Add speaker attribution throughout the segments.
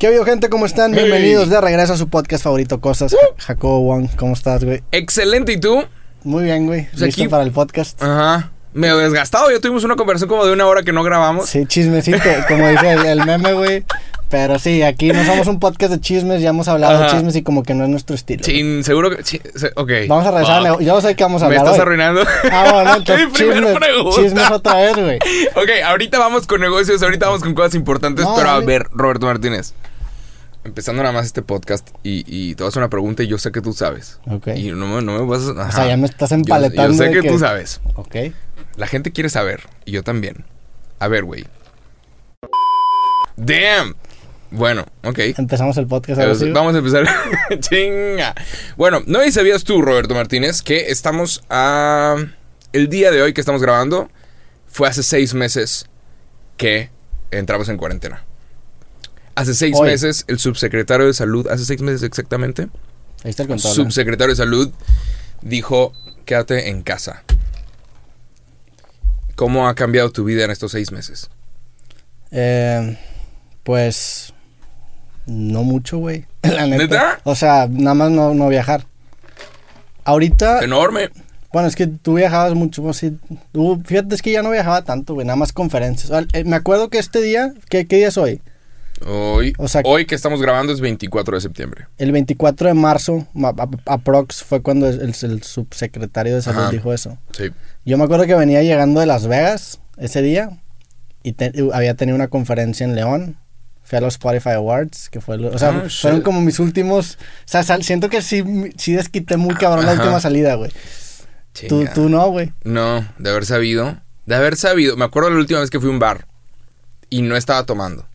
Speaker 1: ¿Qué ha habido, gente? ¿Cómo están?
Speaker 2: Hey.
Speaker 1: Bienvenidos de regreso a su podcast favorito, Cosas. Jacobo Wong, ¿cómo estás, güey?
Speaker 2: Excelente, ¿y tú?
Speaker 1: Muy bien, güey.
Speaker 2: Pues
Speaker 1: ¿Listo
Speaker 2: aquí-
Speaker 1: para el podcast?
Speaker 2: Ajá. Medio desgastado, ya tuvimos una conversación como de una hora que no grabamos.
Speaker 1: Sí, chismecito, como dice el, el meme, güey. Pero sí, aquí no somos un podcast de chismes, ya hemos hablado de chismes y como que no es nuestro estilo.
Speaker 2: Chin, seguro que. se- ok.
Speaker 1: Vamos a regresar
Speaker 2: Fuck.
Speaker 1: Yo no sé qué vamos a
Speaker 2: Me
Speaker 1: hablar
Speaker 2: estás
Speaker 1: hoy.
Speaker 2: arruinando.
Speaker 1: Ah, bueno, entonces chismes, chismes otra vez, güey.
Speaker 2: Ok, ahorita vamos con negocios, ahorita vamos con cosas importantes,
Speaker 1: No,
Speaker 2: pero a ver, Roberto Martínez. Empezando nada más este podcast y, y te voy a una pregunta y yo sé que tú sabes.
Speaker 1: Ok.
Speaker 2: Y no, me- no me vas a...
Speaker 1: O sea, ya me estás empaletando.
Speaker 2: Yo, sé que, tú sabes.
Speaker 1: Ok.
Speaker 2: La gente quiere saber, y yo también. A ver, güey. Damn. Bueno, ok.
Speaker 1: Empezamos el podcast ahora sí.
Speaker 2: Vamos a empezar. Chinga. Bueno, no si sabías tú, Roberto Martínez, que estamos a. El día de hoy que estamos grabando fue hace seis meses que entramos en cuarentena. Hace seis
Speaker 1: Hoy.
Speaker 2: meses, el subsecretario de salud, hace seis meses exactamente,
Speaker 1: Ahí está el. ¿eh?
Speaker 2: subsecretario de salud dijo: quédate en casa. ¿Cómo ha cambiado tu vida en estos seis meses?
Speaker 1: Eh, pues no mucho, güey. La neta.
Speaker 2: ¿Neta?
Speaker 1: O sea, nada más no, no viajar. Ahorita,
Speaker 2: Enorme.
Speaker 1: bueno, es que tú viajabas mucho, pues, sí. Tú- fíjate, es que ya no viajaba tanto, güey, nada más conferencias. Eh, me acuerdo que este día, ¿qué, qué día es hoy?
Speaker 2: Hoy,
Speaker 1: O sea-
Speaker 2: hoy que estamos grabando es 24 de septiembre.
Speaker 1: El 24 de marzo, aprox, fue cuando el, el subsecretario de salud
Speaker 2: Ajá.
Speaker 1: dijo eso.
Speaker 2: Sí.
Speaker 1: Yo me acuerdo que venía llegando de Las Vegas ese día y te- había tenido una conferencia en León. Fui a los Spotify Awards, que fue... lo- o sea,
Speaker 2: Ah,
Speaker 1: fueron como mis últimos... O sea, sal- siento que sí, sí desquité muy cabrón la última salida, güey. Tú, tú no, güey.
Speaker 2: No, de haber sabido. De haber sabido. Me acuerdo la última vez que fui a un bar y no estaba tomando.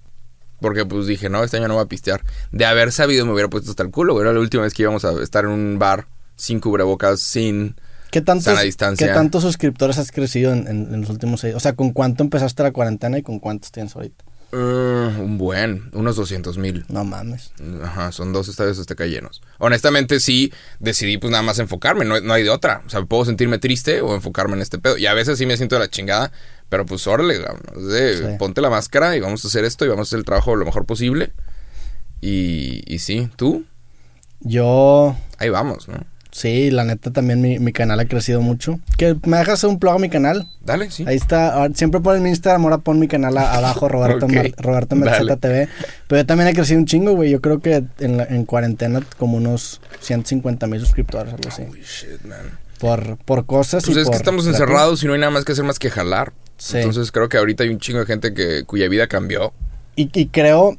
Speaker 2: Porque pues dije, no, este año no voy a pistear. De haber sabido me hubiera puesto hasta el culo. güey. Era la última vez que íbamos a estar en un bar sin cubrebocas, sin...
Speaker 1: ¿Qué tantos,
Speaker 2: Sana distancia.
Speaker 1: ¿Qué tantos suscriptores has crecido en, en- en los últimos seis? O sea, ¿con cuánto empezaste la cuarentena y con cuántos tienes ahorita?
Speaker 2: Uh, un buen, unos 200 mil.
Speaker 1: No mames.
Speaker 2: Ajá, son dos estadios azteca llenos. Honestamente sí decidí pues nada más enfocarme, no, no hay de otra. O sea, puedo sentirme triste o enfocarme en este pedo. Y a veces sí me siento de la chingada, pero pues órale, cabrón, de-
Speaker 1: Sí.
Speaker 2: ponte la máscara y vamos a hacer esto y vamos a hacer el trabajo lo mejor posible. Y, y sí, tú,
Speaker 1: Yo...
Speaker 2: ahí vamos, ¿no?
Speaker 1: Sí, la neta también mi, mi canal ha crecido mucho. ¿Que ¿Me dejas hacer un plug a mi canal?
Speaker 2: Dale, sí.
Speaker 1: Ahí está, ahora- siempre pon mi Instagram, ahora pon mi canal a- abajo, Roberto,
Speaker 2: Ok,
Speaker 1: Mar- Roberto. Metzeta TV. Pero yo también he crecido un chingo, güey. Yo creo que en, la- en cuarentena como unos 150 mil suscriptores, algo así.
Speaker 2: Holy shit, man.
Speaker 1: Por, por cosas
Speaker 2: Pues
Speaker 1: y
Speaker 2: es que estamos encerrados y no hay nada más que hacer más que jalar.
Speaker 1: Sí.
Speaker 2: Entonces creo que ahorita hay un chingo de gente que, cuya vida cambió.
Speaker 1: Y, y creo,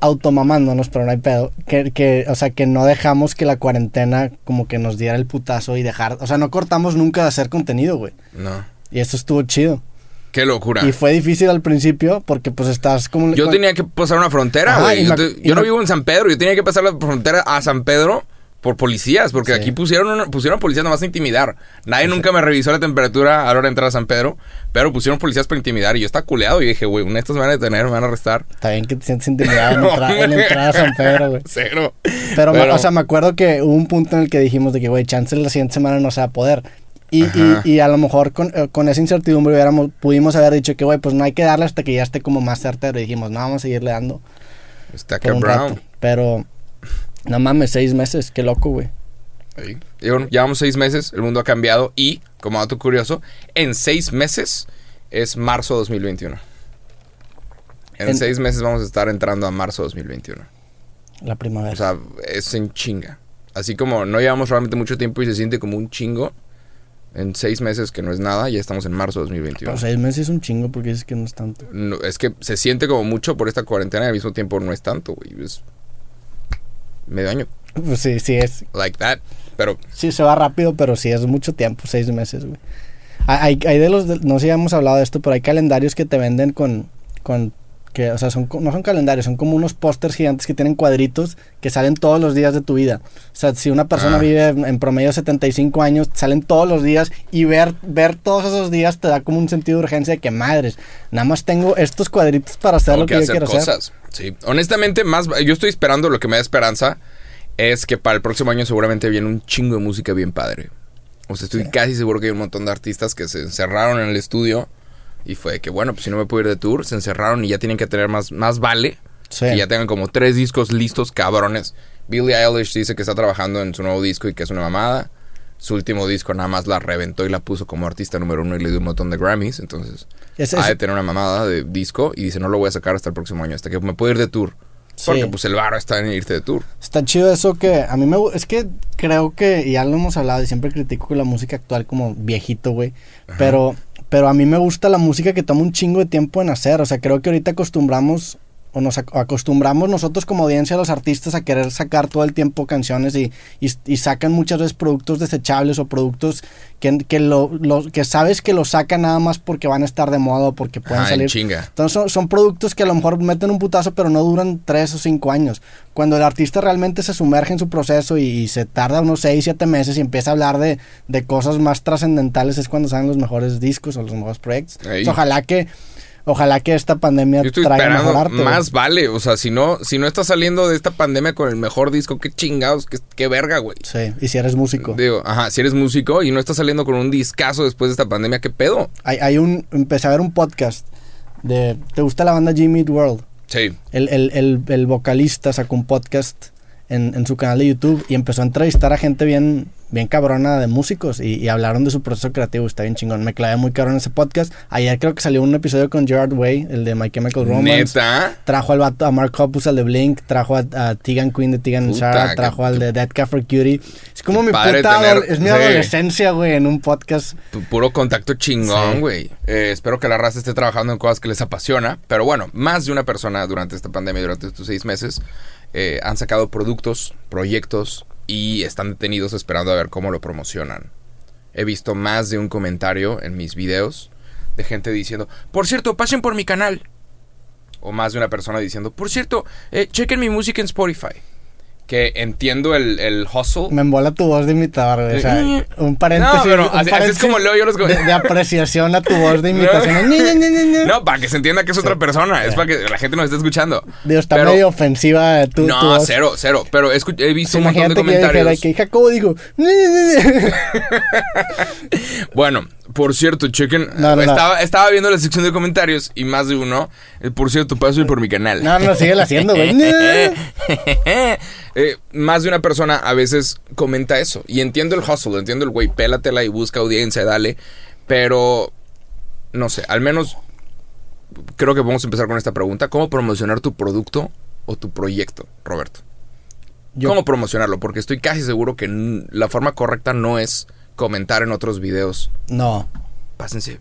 Speaker 1: automamándonos, pero no hay pedo, que, que, o sea, que no dejamos que la cuarentena como que nos diera el putazo y dejar, o sea, no cortamos nunca de hacer contenido, güey.
Speaker 2: No.
Speaker 1: Y eso estuvo chido.
Speaker 2: Qué locura.
Speaker 1: Y fue difícil al principio porque pues estás como...
Speaker 2: Yo tenía que pasar una frontera, güey. Yo, te- no vivo en San Pedro, yo tenía que pasar la frontera a San Pedro por policías, porque
Speaker 1: Sí.
Speaker 2: aquí pusieron una- pusieron policías nomás a intimidar. Nadie nunca me revisó la temperatura a la hora de entrar a San Pedro, pero pusieron policías para intimidar y yo estaba culeado y dije, güey, un estos me van a detener, me van a arrestar.
Speaker 1: Está bien que te sientes intimidado en, entra- en entrar a San Pedro, güey.
Speaker 2: Cero.
Speaker 1: Pero, o sea, me acuerdo que hubo un punto en el que dijimos de que, güey, chance la siguiente semana no se va a poder. Y, y, y a lo mejor con, eh, con esa incertidumbre hubiéramos, pudimos haber dicho que, güey, pues no hay que darle hasta que ya esté como más certero. Y dijimos, no, vamos a seguirle dando
Speaker 2: Está
Speaker 1: un
Speaker 2: Brown.
Speaker 1: rato. Pero, no mames, seis meses, qué loco, güey.
Speaker 2: Bueno, llevamos seis meses, el mundo ha cambiado y, como dato curioso, en seis meses es marzo 2021. En,
Speaker 1: En-
Speaker 2: seis meses vamos a estar entrando a marzo 2021.
Speaker 1: La primavera.
Speaker 2: O sea, es en chinga. Así como no llevamos realmente mucho tiempo y se siente como un chingo, en seis meses que no es nada, ya estamos en marzo 2021.
Speaker 1: Pero seis meses es un chingo porque dices que no es tanto.
Speaker 2: No, es que se siente como mucho por esta cuarentena y al mismo tiempo no es tanto, güey. Es medio año.
Speaker 1: Pues sí, sí es.
Speaker 2: Like that. Pero
Speaker 1: Sí, se va rápido, pero sí es mucho tiempo, seis meses, güey. Hay, hay de los, de- no sé si hemos hablado de esto, pero hay calendarios que te venden con, con que, o sea, son, no son calendarios, son como unos pósters gigantes que tienen cuadritos que salen todos los días de tu vida. O sea, si una persona
Speaker 2: Ah.
Speaker 1: vive en, en promedio 75 años, salen todos los días y ver, ver todos esos días te da como un sentido de urgencia de que madres, nada más tengo estos cuadritos para hacer
Speaker 2: tengo
Speaker 1: lo que,
Speaker 2: que
Speaker 1: yo quiero hacer.
Speaker 2: Sí. Honestamente, más yo estoy esperando lo que me da esperanza es que para el próximo año seguramente viene un chingo de música bien padre. O sea, estoy
Speaker 1: Sí.
Speaker 2: casi seguro que hay un montón de artistas que se encerraron en el estudio y fue que, bueno, pues si no me puedo ir de tour, se encerraron y ya tienen que tener más, más vale
Speaker 1: Sí.
Speaker 2: Que ya tengan como tres discos listos, cabrones. Billie Eilish dice que está trabajando en su nuevo disco y que es una mamada. Su último disco nada más la reventó y la puso como artista número uno y le dio un montón de Grammys. Entonces,
Speaker 1: Es-
Speaker 2: ha de tener una mamada de disco y dice, no lo voy a sacar hasta el próximo año, hasta que me puedo ir de tour. Porque pues el varo está en irte de tour.
Speaker 1: Está chido eso que a mí me es que creo que y ya lo hemos hablado y siempre critico la música actual como viejito, güey, pero pero a mí me gusta la música que toma un chingo de tiempo en hacer, o sea, creo que ahorita acostumbramos o nos ac- acostumbramos nosotros como audiencia a los artistas a querer sacar todo el tiempo canciones y, y, y sacan muchas veces productos desechables o productos que, que, lo, lo- que sabes que lo sacan nada más porque van a estar de moda o porque pueden
Speaker 2: en
Speaker 1: salir
Speaker 2: chinga.
Speaker 1: entonces son, son productos que a lo mejor meten un putazo, pero no duran tres o cinco años. Cuando el artista realmente se sumerge en su proceso y, y se tarda unos seis, siete meses y empieza a hablar de, de cosas más trascendentales, es cuando salen los mejores discos o los mejores proyectos. Entonces, ojalá que ojalá que esta pandemia
Speaker 2: Yo estoy
Speaker 1: traiga mejor arte. güey.
Speaker 2: más vale. O sea, si no, si no estás saliendo de esta pandemia con el mejor disco, qué chingados, qué, qué verga, güey.
Speaker 1: Sí, y si eres músico.
Speaker 2: Digo, ajá, si eres músico y no estás saliendo con un discazo después de esta pandemia, ¿qué pedo?
Speaker 1: Hay, hay un, empecé a ver un podcast de, ¿te gusta la banda Jimmy Eat World?
Speaker 2: Sí.
Speaker 1: el, el, el, el vocalista sacó un podcast en, en su canal de YouTube y empezó a entrevistar a gente bien, bien cabrona de músicos y, y hablaron de su proceso creativo. Está bien chingón. Me clavé muy cabrón en ese podcast. Ayer creo que salió un episodio con Gerard Way, el de My Chemical Romance.
Speaker 2: Neta.
Speaker 1: Trajo al vato, a Mark Hoppus, al de Blink, trajo a, a Tegan Queen de Tegan
Speaker 2: qué-
Speaker 1: trajo al de Dead Cat for Cutie. Es como mi puta
Speaker 2: tener-
Speaker 1: es mi adolescencia, güey, en un podcast.
Speaker 2: Pu- Puro contacto chingón, güey. Eh, espero que la raza esté trabajando en cosas que les apasiona. Pero bueno, más de una persona durante esta pandemia, durante estos seis meses, eh, han sacado productos, proyectos y están detenidos esperando a ver cómo lo promocionan. He visto más de un comentario en mis videos de gente diciendo, por cierto, pasen por mi canal. O más de una persona diciendo, por cierto, eh, chequen mi música en Spotify. Que entiendo el, el hustle.
Speaker 1: Me embola tu voz de imitador, güey. O sea, un paréntesis.
Speaker 2: No, pero
Speaker 1: un
Speaker 2: así- así es como leo yo los
Speaker 1: de, de apreciación a tu voz de imitación.
Speaker 2: No, para que se entienda que es otra persona. Es
Speaker 1: Ya.
Speaker 2: para que la gente nos esté escuchando.
Speaker 1: Digo, está
Speaker 2: Pero-
Speaker 1: medio ofensiva tu, tu
Speaker 2: no,
Speaker 1: voz.
Speaker 2: cero, cero. Pero he, visto un montón de
Speaker 1: Imagínate que
Speaker 2: comentarios.
Speaker 1: que Jacobo dijo.
Speaker 2: Bueno, por cierto, chequen.
Speaker 1: No, no, no.
Speaker 2: estaba, estaba viendo la sección de comentarios y más de uno. eh, por cierto, paso por mi canal.
Speaker 1: No, no, sigue haciendo, güey.
Speaker 2: Eh, más de una persona a veces comenta eso. Y entiendo el hustle, entiendo el güey, pélatela y busca audiencia, dale. Pero, no sé, al menos creo que vamos a empezar con esta pregunta. ¿Cómo promocionar tu producto o tu proyecto, Roberto?
Speaker 1: Yo-
Speaker 2: ¿Cómo promocionarlo? Porque estoy casi seguro que la forma correcta no es comentar en otros videos.
Speaker 1: No.
Speaker 2: Pásense.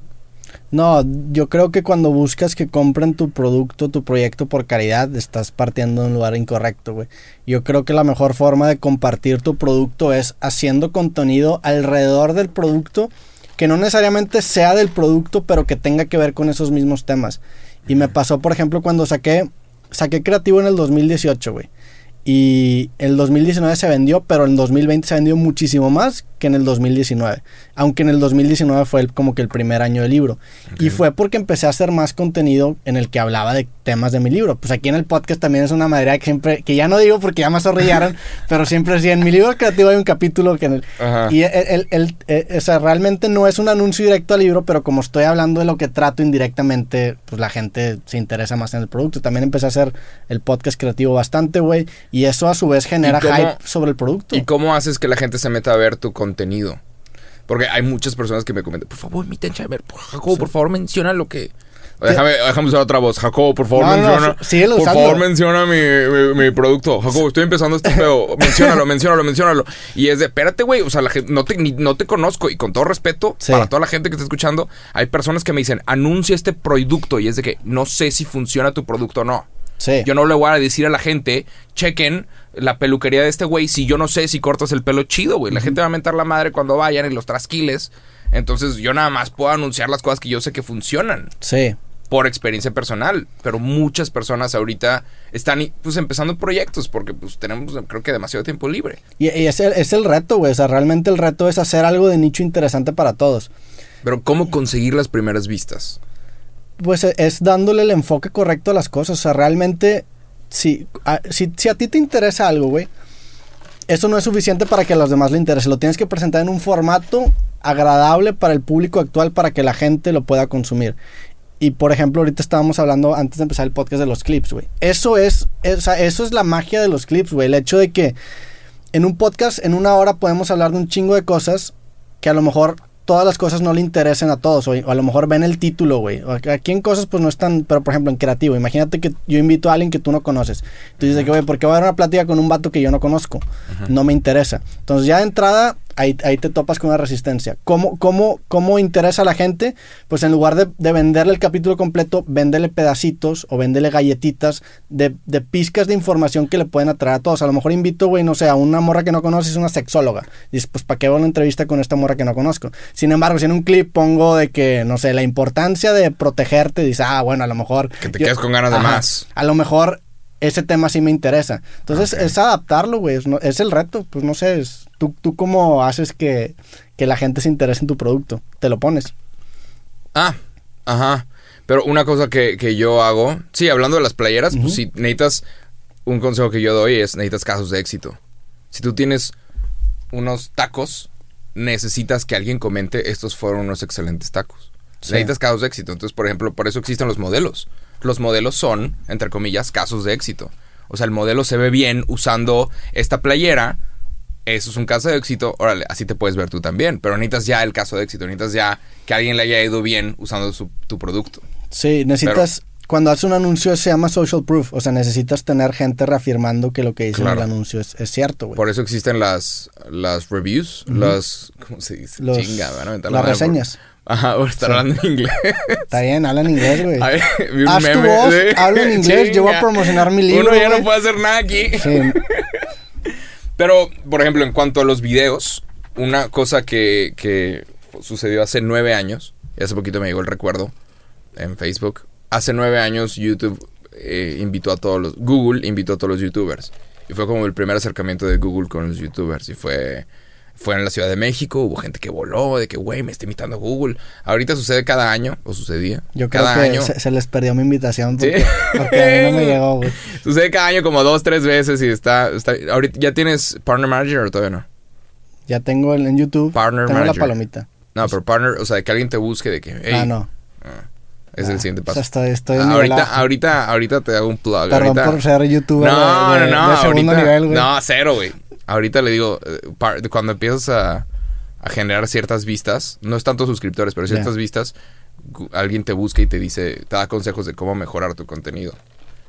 Speaker 1: No, yo creo que cuando buscas que compren tu producto, tu proyecto por caridad, estás partiendo de un lugar incorrecto, güey. Yo creo que la mejor forma de compartir tu producto es haciendo contenido alrededor del producto que no necesariamente sea del producto, pero que tenga que ver con esos mismos temas. Y me pasó, por ejemplo, cuando saqué saqué creativo en el 2018, güey. Y el 2019 se vendió, pero en el 2020 se vendió muchísimo más que en el 2019. Aunque en el 2019 fue el- como que el primer año del libro. Y fue porque empecé a hacer más contenido en el que hablaba de temas de mi libro. Pues aquí en el podcast también es una manera que siempre, que ya no digo porque ya me zorrillaron, pero siempre sí, en mi libro creativo hay un capítulo que en el...
Speaker 2: Ajá.
Speaker 1: Y el, el- el- eh, o sea, realmente no es un anuncio directo al libro, pero como estoy hablando de lo que trato indirectamente, pues la gente se interesa más en el producto. También empecé a hacer el podcast creativo bastante, güey. Y eso a su vez genera
Speaker 2: cómo-
Speaker 1: hype sobre el producto.
Speaker 2: ¿Y cómo haces que la gente se meta a ver tu contenido? Porque hay muchas personas que me comentan, por favor, imiten Chamber, por Jacobo, por favor, menciona lo que... O Déjame, déjame usar otra voz. Jacobo, por favor,
Speaker 1: No, no,
Speaker 2: menciona.
Speaker 1: sí- síguelo
Speaker 2: por favor, menciona mi, mi- mi producto. Jacobo, estoy empezando este pedo. Menciónalo, menciónalo, menciónalo. Y es de, espérate, güey. O sea, la gente, no, te, ni- no te conozco. Y con todo respeto,
Speaker 1: Sí.
Speaker 2: para toda la gente que está escuchando, hay personas que me dicen, anuncia este producto. Y es de que no sé si funciona tu producto o no.
Speaker 1: Sí.
Speaker 2: Yo no le voy a decir a la gente, chequen la peluquería de este güey si yo no sé si cortas el pelo chido, güey. La gente va a mentar la madre cuando vayan y los trasquiles. Entonces yo nada más puedo anunciar las cosas que yo sé que funcionan
Speaker 1: Sí.
Speaker 2: por experiencia personal. Pero muchas personas ahorita están pues empezando proyectos porque pues tenemos creo que demasiado tiempo libre.
Speaker 1: Y, y es, el, es el reto, güey. O sea, realmente el reto es hacer algo de nicho interesante para todos.
Speaker 2: Pero ¿cómo conseguir las primeras vistas?
Speaker 1: Pues e- es dándole el enfoque correcto a las cosas. O sea, realmente, si a, si, si a ti te interesa algo, güey, eso no es suficiente para que a los demás le interese. Lo tienes que presentar en un formato agradable para el público actual para que la gente lo pueda consumir. Y por ejemplo, ahorita estábamos hablando antes de empezar el podcast de los clips, güey. Eso es, sea, eso es la magia de los clips, güey. El hecho de que en un podcast, en una hora, podemos hablar de un chingo de cosas que a lo mejor todas las cosas no le interesen a todos, o, o a lo mejor ven el título, güey. Aquí en cosas, pues no están, pero por ejemplo en creativo, imagínate que yo invito a alguien que tú no conoces. Tú dices que, güey, ¿por qué voy a dar una plática con un vato que yo no conozco? No me interesa. Entonces ya de entrada, ahí, ahí te topas con una resistencia. ¿Cómo, cómo, cómo interesa a la gente? Pues en lugar de, de venderle el capítulo completo, véndele pedacitos o véndele galletitas de, de pizcas de información que le pueden atraer a todos. A lo mejor invito, güey, no sé, a una morra que no conoces, una sexóloga. Y dices, pues, ¿para qué hago una entrevista con esta morra que no conozco? Sin embargo, si en un clip pongo de que, no sé, la importancia de protegerte, dices, ah, bueno, a lo mejor...
Speaker 2: Que te quedes con ganas de más.
Speaker 1: A lo mejor ese tema sí me interesa. Entonces, es adaptarlo, güey. Es, no- es el reto. Pues no sé, es- tú, tú cómo haces que, que la gente se interese en tu producto. Te lo pones.
Speaker 2: Ah, ajá. Pero una cosa que, que yo hago, sí, hablando de las playeras, pues si necesitas, un consejo que yo doy es necesitas casos de éxito. Si tú tienes unos tacos, necesitas que alguien comente, estos fueron unos excelentes tacos.
Speaker 1: Sí.
Speaker 2: Necesitas casos de éxito. Entonces, por ejemplo, por eso existen los modelos. Los modelos son, entre comillas, casos de éxito. O sea, el modelo se ve bien usando esta playera. Eso es un caso de éxito. Órale, así te puedes ver tú también. Pero necesitas ya el caso de éxito. Necesitas ya que alguien le haya ido bien usando su- tu producto.
Speaker 1: Sí, necesitas... Cuando haces un anuncio se llama social proof. O sea, necesitas tener gente reafirmando que lo que dice en el anuncio es, es cierto, güey.
Speaker 2: Por eso existen las, las reviews, las... ¿Cómo se dice?
Speaker 1: Los-
Speaker 2: Chinga,
Speaker 1: las
Speaker 2: por-
Speaker 1: reseñas.
Speaker 2: Ajá, por estar
Speaker 1: Sí.
Speaker 2: hablando en inglés.
Speaker 1: Está bien, habla en inglés, güey. Haz tu
Speaker 2: meme
Speaker 1: voz,
Speaker 2: de-
Speaker 1: habla en inglés, yo voy a promocionar mi libro,
Speaker 2: Uno ya no puede hacer nada aquí.
Speaker 1: Sí,
Speaker 2: Pero, por ejemplo, en cuanto a los videos, una cosa que, que sucedió hace nueve años, y hace poquito me llegó el recuerdo en Facebook, hace nueve años YouTube eh, invitó a todos los, Google invitó a todos los YouTubers. Y fue como el primer acercamiento de Google con los YouTubers. Y fue, fue en la Ciudad de México, hubo gente que voló, de que, güey, me está imitando Google. Ahorita sucede cada año, o sucedía.
Speaker 1: yo creo
Speaker 2: cada
Speaker 1: que
Speaker 2: año.
Speaker 1: se, se les perdió mi invitación
Speaker 2: Sí.
Speaker 1: porque, a mí no me llegó, güey.
Speaker 2: Sucede cada año como dos, tres veces y está, está ahorita ya tienes partner manager o todavía no.
Speaker 1: Ya tengo el, en YouTube.
Speaker 2: Partner
Speaker 1: tengo
Speaker 2: manager.
Speaker 1: la palomita.
Speaker 2: No, pero partner, o sea, que alguien te busque de que, hey,
Speaker 1: ah, no.
Speaker 2: es
Speaker 1: Ah,
Speaker 2: el siguiente
Speaker 1: o sea,
Speaker 2: paso.
Speaker 1: estoy,
Speaker 2: Ah, ahorita, ahorita, ahorita te hago un plug.
Speaker 1: Perdón
Speaker 2: ahorita-
Speaker 1: por ser youtuber
Speaker 2: no,
Speaker 1: de, de-
Speaker 2: no, no,
Speaker 1: de
Speaker 2: ahorita,
Speaker 1: nivel, güey.
Speaker 2: no, cero, güey. Ahorita le digo, eh, cuando empiezas a, a generar ciertas vistas, no es tanto suscriptores, pero ciertas vistas, gu- alguien te busca y te dice, te da consejos de cómo mejorar tu contenido.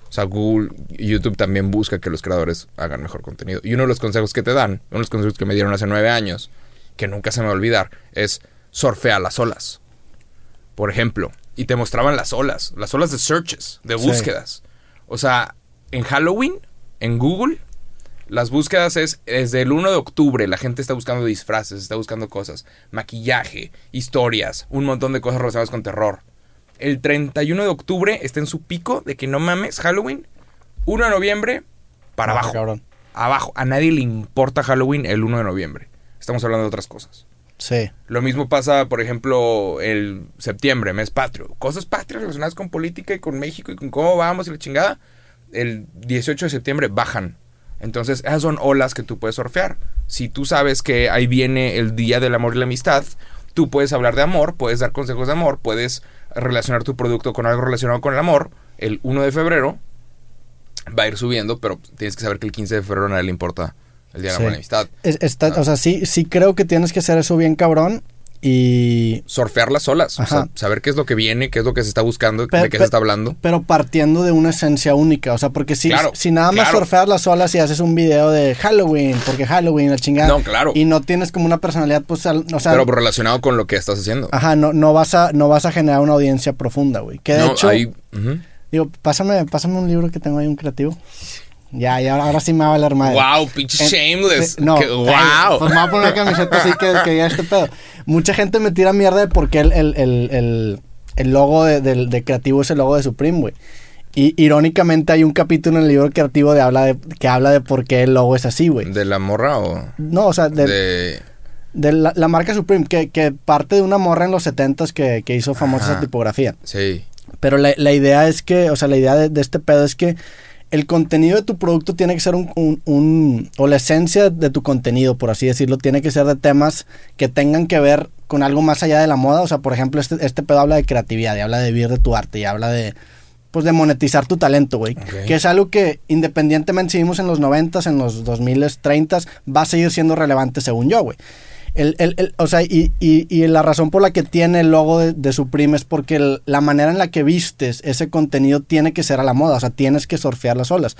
Speaker 2: O sea, Google, YouTube también busca que los creadores hagan mejor contenido. Y uno de los consejos que te dan, uno de los consejos que me dieron hace nueve años, que nunca se me va a olvidar, es surfea las olas. Por ejemplo, y te mostraban las olas, las olas de searches, de
Speaker 1: Sí.
Speaker 2: búsquedas. O sea, en Halloween, en Google, las búsquedas es desde el 1 de octubre, la gente está buscando disfraces, está buscando cosas, maquillaje, historias, un montón de cosas relacionadas con terror. El 31 de octubre está en su pico de que no mames, Halloween. 1 de noviembre, para abajo.
Speaker 1: cabrón.
Speaker 2: Abajo. A nadie le importa Halloween el 1 de noviembre. Estamos hablando de otras cosas.
Speaker 1: Sí.
Speaker 2: Lo mismo pasa, por ejemplo, el septiembre, mes patrio. Cosas patrias relacionadas con política y con México y con cómo vamos y la chingada. El 18 de septiembre bajan. Entonces, esas son olas que tú puedes surfear. Si tú sabes que ahí viene el Día del Amor y la Amistad, tú puedes hablar de amor, puedes dar consejos de amor, puedes relacionar tu producto con algo relacionado con el amor. El 1 de febrero va a ir subiendo, pero tienes que saber que el 15 de febrero a nadie le importa el Día del
Speaker 1: Sí.
Speaker 2: Amor y la Amistad.
Speaker 1: Es- está-
Speaker 2: Ah.
Speaker 1: O sea, sí, sí creo que tienes que hacer eso bien cabrón. Y.
Speaker 2: surfear las olas, o sea, saber qué es lo que viene, qué es lo que se está buscando, de qué se está hablando.
Speaker 1: Pero partiendo de una esencia única. O sea, porque si,
Speaker 2: Claro,
Speaker 1: si nada más
Speaker 2: claro.
Speaker 1: surfeas las olas y haces un video de Halloween, porque Halloween, la chingada.
Speaker 2: No, claro.
Speaker 1: Y no tienes como una personalidad, pues, al- o sea.
Speaker 2: pero relacionado con lo que estás haciendo.
Speaker 1: Ajá, no, no, vas a, no vas a generar una audiencia profunda, güey. Que de
Speaker 2: no,
Speaker 1: hecho.
Speaker 2: ujú.
Speaker 1: Digo, pásame, pásame un libro que tengo ahí, un creativo. Ya, ya, ahora sí me va a valer madre.
Speaker 2: Wow, pinche
Speaker 1: En-
Speaker 2: shameless.
Speaker 1: eh, No,
Speaker 2: Que-
Speaker 1: ay,
Speaker 2: wow.
Speaker 1: Pues me voy a poner una camiseta así que, que ya este pedo. Mucha gente me tira mierda de por qué el, el, el, el, logo de, del- de creativo es el logo de Supreme, güey. Y irónicamente hay un capítulo en el libro creativo de habla de, que habla de por qué el logo es así, güey.
Speaker 2: ¿De la morra o
Speaker 1: No, o sea, de,
Speaker 2: de...
Speaker 1: de la, la marca Supreme, que, que parte de una morra en los 70s que, que hizo famosa
Speaker 2: Ajá.
Speaker 1: esa tipografía.
Speaker 2: Sí.
Speaker 1: Pero la, la idea es que, o sea, la idea de, de este pedo es que el contenido de tu producto tiene que ser un, un- un- o la esencia de tu contenido, por así decirlo, tiene que ser de temas que tengan que ver con algo más allá de la moda. O sea, por ejemplo, este, este pedo habla de creatividad y habla de vivir de tu arte y habla de, pues, de monetizar tu talento, güey. Que es algo que independientemente si vivimos en los 90s, en los 2000s, 30s, va a seguir siendo relevante según yo, güey. El, el- el- o sea, y, y- y la razón por la que tiene el logo de, de Supreme es porque el- la manera en la que vistes ese contenido tiene que ser a la moda, o sea, tienes que surfear las olas.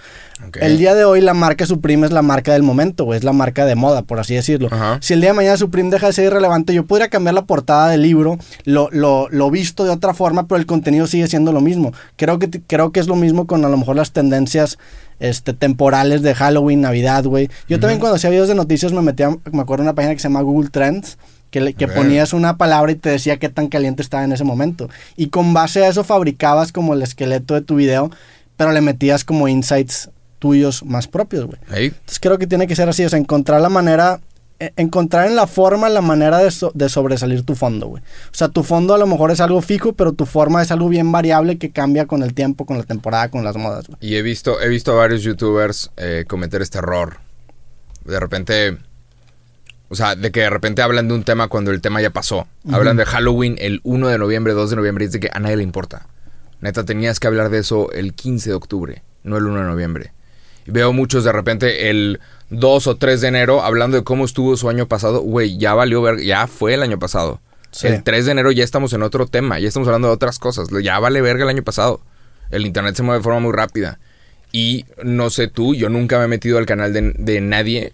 Speaker 1: El día de hoy la marca Supreme es la marca del momento, güey, es la marca de moda, por así decirlo. Si el día de mañana Supreme deja de ser irrelevante, yo podría cambiar la portada del libro, lo, lo, lo visto de otra forma, pero el contenido sigue siendo lo mismo. Creo que, creo que es lo mismo con a lo mejor las tendencias este, temporales de Halloween, Navidad, güey. Yo también cuando hacía videos de noticias me metía, me acuerdo una página que se llama Google Trends, que, que ponías una palabra y te decía qué tan caliente estaba en ese momento. Y con base a eso fabricabas como el esqueleto de tu video, pero le metías como insights tuyos más propios, güey. Entonces creo que tiene que ser así, o sea, encontrar la manera, encontrar en la forma la manera de, so- de sobresalir tu fondo, güey. O sea, tu fondo a lo mejor es algo fijo, pero tu forma es algo bien variable que cambia con el tiempo, con la temporada, con las modas, güey.
Speaker 2: Y he visto, he visto a varios youtubers eh, cometer este error. De repente. O sea, de que de repente hablan de un tema cuando el tema ya pasó. Hablan de Halloween el 1 de noviembre, 2 de noviembre, y es de que a nadie le importa. Neta, tenías que hablar de eso el 15 de octubre, no el 1 de noviembre. Y veo muchos de repente el 2 o 3 de enero hablando de cómo estuvo su año pasado. Güey, ya valió ver, ya fue el año pasado.
Speaker 1: Sí.
Speaker 2: El 3 de enero ya estamos en otro tema, ya estamos hablando de otras cosas. Ya vale verga el año pasado. El internet se mueve de forma muy rápida. Y no sé tú, yo nunca me he metido al canal de, de nadie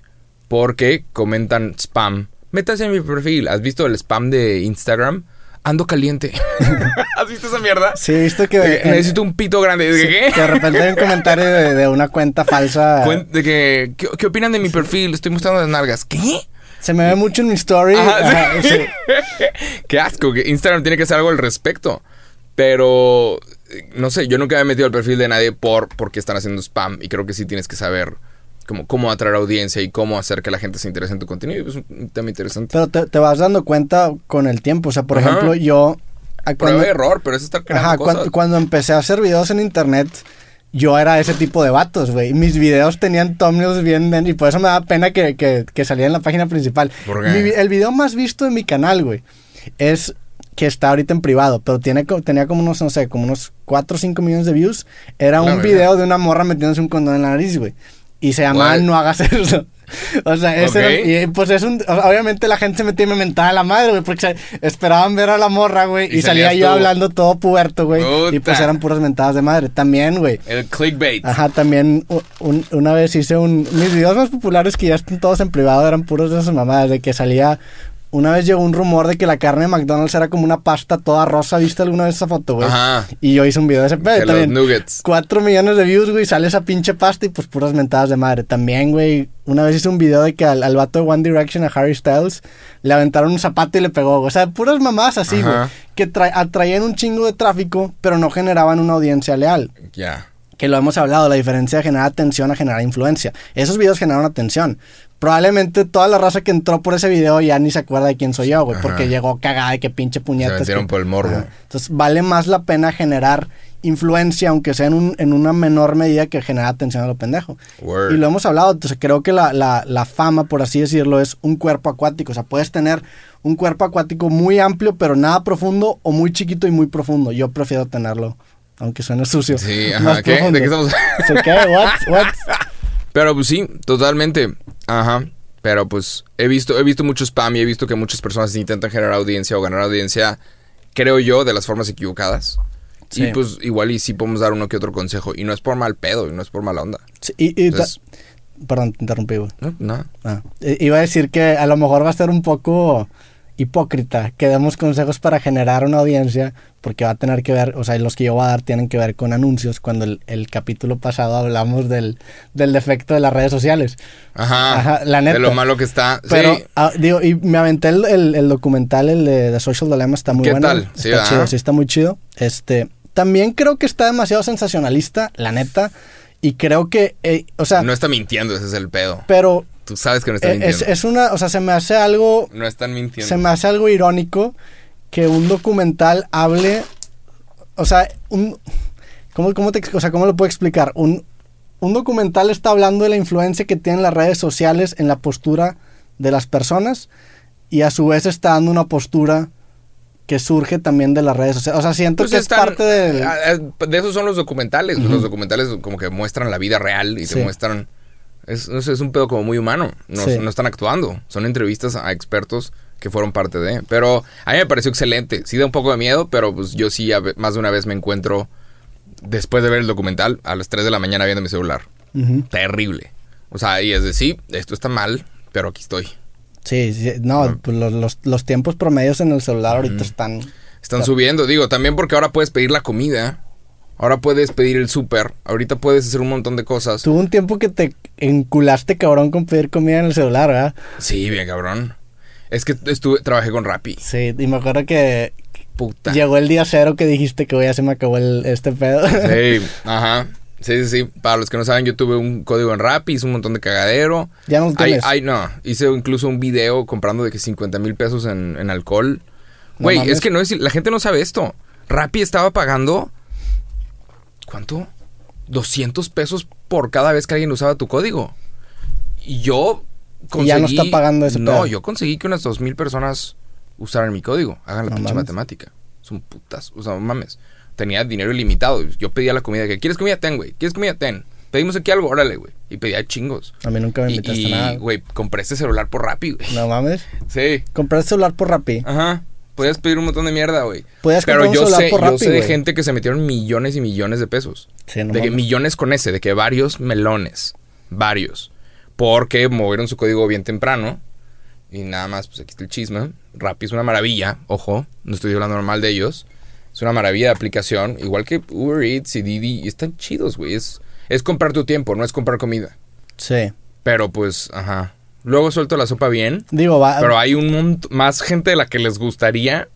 Speaker 2: porque comentan spam. Métase en mi perfil. ¿Has visto el spam de Instagram? Ando caliente. ¿Has visto esa mierda?
Speaker 1: Sí, visto que...
Speaker 2: De
Speaker 1: en-
Speaker 2: necesito un pito grande. ¿De
Speaker 1: sí,
Speaker 2: qué?
Speaker 1: que de repente hay un comentario de, de una cuenta falsa.
Speaker 2: Cuen- De que, ¿qué, qué opinan de mi perfil? Estoy mostrando las nalgas. ¿Qué?
Speaker 1: Se me ve mucho en mi story.
Speaker 2: Ajá, sí.
Speaker 1: ajá, sí.
Speaker 2: Qué asco, que Instagram tiene que hacer algo al respecto. Pero, eh, no sé, yo nunca me he metido al perfil de nadie por porque están haciendo spam. Y creo que sí tienes que saber cómo, cómo atraer audiencia y cómo hacer que la gente se interese en tu contenido. Es un tema interesante.
Speaker 1: Pero te, te vas dando cuenta con el tiempo. O sea, por
Speaker 2: Ajá.
Speaker 1: ejemplo, yo... a-
Speaker 2: Prueba
Speaker 1: cuando-
Speaker 2: error, pero es estar creando
Speaker 1: Ajá,
Speaker 2: cosas.
Speaker 1: cuando, cuando empecé a hacer videos en internet, yo era ese tipo de vatos, güey. Mis videos tenían thumbnails bien... Y por eso me da pena que, que, que salía en la página principal.
Speaker 2: ¿Por qué?
Speaker 1: Mi vi- el video más visto de mi canal, güey, es que está ahorita en privado, pero tiene, tenía como unos, no sé, como unos 4 o 5 millones de views. Era
Speaker 2: La
Speaker 1: un video de una morra metiéndose un condón en la nariz, güey. Y se llamaba
Speaker 2: What?
Speaker 1: No hagas eso. O sea, ese
Speaker 2: Ok.
Speaker 1: era- y pues es un... Obviamente la gente se metía y me mentaba a la madre, güey, porque esperaban ver a la morra, güey,
Speaker 2: Y
Speaker 1: y, salía yo
Speaker 2: tú.
Speaker 1: hablando todo puerto, güey. Y pues eran puras mentadas de madre. También, güey.
Speaker 2: El clickbait.
Speaker 1: Ajá, también un- una vez hice un... Mis videos más populares que ya están todos en privado eran puros de esas mamadas, de que salía... Una vez llegó un rumor de que la carne de McDonald's era como una pasta toda rosa. ¿Viste alguna vez esa foto, güey?
Speaker 2: Ajá.
Speaker 1: Y yo hice un video de ese pedo.
Speaker 2: Que
Speaker 1: también,
Speaker 2: nuggets.
Speaker 1: 4 millones de views, güey, sale esa pinche pasta y pues puras mentadas de madre. También, güey, una vez hice un video de que al, al vato de One Direction, a Harry Styles, le aventaron un zapato y le pegó. güey. O sea, puras mamadas así, güey,
Speaker 2: Ajá.
Speaker 1: que tra- atraían un chingo de tráfico, pero no generaban una audiencia leal.
Speaker 2: Ya.
Speaker 1: Que lo hemos hablado, la diferencia de generar atención a generar influencia. Esos videos generaron atención. Probablemente toda la raza que entró por ese video ya ni se acuerda de quién soy yo, güey, porque llegó cagada de que pinche puñetas.
Speaker 2: metieron
Speaker 1: que-
Speaker 2: por el morbo.
Speaker 1: Ajá. Entonces vale más la pena generar influencia, aunque sea en, un- en una menor medida que generar atención a lo pendejo.
Speaker 2: Word.
Speaker 1: Y lo hemos hablado, entonces creo que la, la, la fama, por así decirlo, es un cuerpo acuático. O sea, puedes tener un cuerpo acuático muy amplio, pero nada profundo, o muy chiquito y muy profundo. Yo prefiero tenerlo, aunque suene sucio.
Speaker 2: Sí, ajá. ¿Qué?
Speaker 1: profundo.
Speaker 2: ¿De qué estamos
Speaker 1: ¿Qué? What? What?
Speaker 2: Pero pues sí, totalmente. Ajá. Pero pues he visto, he visto mucho spam y he visto que muchas personas intentan generar audiencia o ganar audiencia, creo yo, de las formas equivocadas.
Speaker 1: Sí.
Speaker 2: Y pues igual y sí podemos dar uno que otro consejo. Y no es por mal pedo, y no es por mala onda.
Speaker 1: Sí, y,
Speaker 2: Entonces-
Speaker 1: Perdón, te interrumpí, güey.
Speaker 2: No, nada.
Speaker 1: Ah, iba a decir que a lo mejor va a ser un poco hipócrita que demos consejos para generar una audiencia, porque va a tener que ver, o sea, los que yo voy a dar tienen que ver con anuncios, cuando el, el capítulo pasado hablamos del, del defecto de las redes sociales.
Speaker 2: Ajá.
Speaker 1: Ajá, la neta.
Speaker 2: De lo malo que está.
Speaker 1: Pero,
Speaker 2: sí.
Speaker 1: ah, digo, y me aventé el, el- el documental, el de The Social Dilemma, está muy
Speaker 2: ¿Qué
Speaker 1: bueno.
Speaker 2: tal? Sí,
Speaker 1: Está chido, sí, está muy chido. Este, también creo que está demasiado sensacionalista, la neta, y creo que, eh, o sea,
Speaker 2: No está mintiendo, ese es el pedo.
Speaker 1: pero
Speaker 2: Tú sabes que no está
Speaker 1: eh,
Speaker 2: mintiendo.
Speaker 1: es, es una, o sea, se me hace algo
Speaker 2: No están mintiendo.
Speaker 1: se me hace algo irónico que un documental hable, o sea, un, ¿cómo, cómo te, o sea, ¿cómo lo puedo explicar? Un, un documental está hablando de la influencia que tienen las redes sociales en la postura de las personas y a su vez está dando una postura que surge también de las redes sociales. O sea, siento
Speaker 2: Pues
Speaker 1: que es parte del...
Speaker 2: ah, ah, De esos son los documentales. Los documentales como que muestran la vida real y
Speaker 1: Sí.
Speaker 2: te muestran... Es, es un pedo como muy humano. No,
Speaker 1: Sí.
Speaker 2: no están actuando. Son entrevistas a expertos que fueron parte de. Pero a mí me pareció excelente. Sí da un poco de miedo, pero pues yo sí más de una vez me encuentro después de ver el documental a las 3 de la mañana viendo mi celular. Terrible. O sea, y es de sí, esto está mal, pero aquí estoy.
Speaker 1: Sí, sí, no, pues los, los- los tiempos promedios en el celular ahorita están...
Speaker 2: Están subiendo, digo, también porque ahora puedes pedir la comida. Ahora puedes pedir el súper. Ahorita puedes hacer un montón de cosas.
Speaker 1: Tuvo un tiempo que te enculaste cabrón con pedir comida en el celular, ¿verdad?
Speaker 2: Sí, bien cabrón. Es que estuve, trabajé con Rappi.
Speaker 1: Sí, y me acuerdo que
Speaker 2: Puta.
Speaker 1: llegó el día cero que dijiste que "Güey, ya se me acabó el, este pedo.
Speaker 2: Sí, ajá. Sí, sí, sí. Para los que no saben, yo tuve un código en Rappi, hice un montón de cagadero.
Speaker 1: ya no tienes.
Speaker 2: ay, no. Hice incluso un video comprando de que 50 mil pesos en, en alcohol. Güey, es que no es... La gente no sabe esto. Rappi estaba pagando... ¿Cuánto? 200 pesos por cada vez que alguien usaba tu código. Y yo
Speaker 1: Y ya no está pagando ese
Speaker 2: No,
Speaker 1: pedo.
Speaker 2: yo conseguí que unas 2 mil personas usaran mi código. Hagan la
Speaker 1: No
Speaker 2: pinche
Speaker 1: mames.
Speaker 2: matemática. Son putas. O sea, no mames. Tenía dinero ilimitado. Yo pedía la comida. que ¿Quieres comida? Ten, güey. ¿Quieres comida? Ten. Pedimos aquí algo, órale, güey. Y pedía chingos.
Speaker 1: A mí nunca me invitaste
Speaker 2: y,
Speaker 1: nada.
Speaker 2: güey, compré este celular por Rappi, güey.
Speaker 1: No mames.
Speaker 2: Sí.
Speaker 1: Compraste celular por Rappi.
Speaker 2: Ajá. Podías pedir un montón de mierda, güey.
Speaker 1: Podías
Speaker 2: Pero
Speaker 1: comprar un
Speaker 2: yo
Speaker 1: celular
Speaker 2: sé,
Speaker 1: por
Speaker 2: yo
Speaker 1: Rappi,
Speaker 2: sé de gente que se metieron millones y millones de pesos.
Speaker 1: Sí, no
Speaker 2: de que millones con ese, de que varios melones. Varios. Porque movieron su código bien temprano. Y nada más, pues aquí está el chisme. Rappi es una maravilla. Ojo, no estoy hablando normal de ellos. Es una maravilla de aplicación. Igual que Uber Eats y Didi. Y están chidos, güey. Es, es comprar tu tiempo, no es comprar comida.
Speaker 1: Sí.
Speaker 2: Pero pues, ajá. Luego suelto la sopa bien.
Speaker 1: Digo, va.
Speaker 2: Pero hay un montón, más gente de la que les gustaría.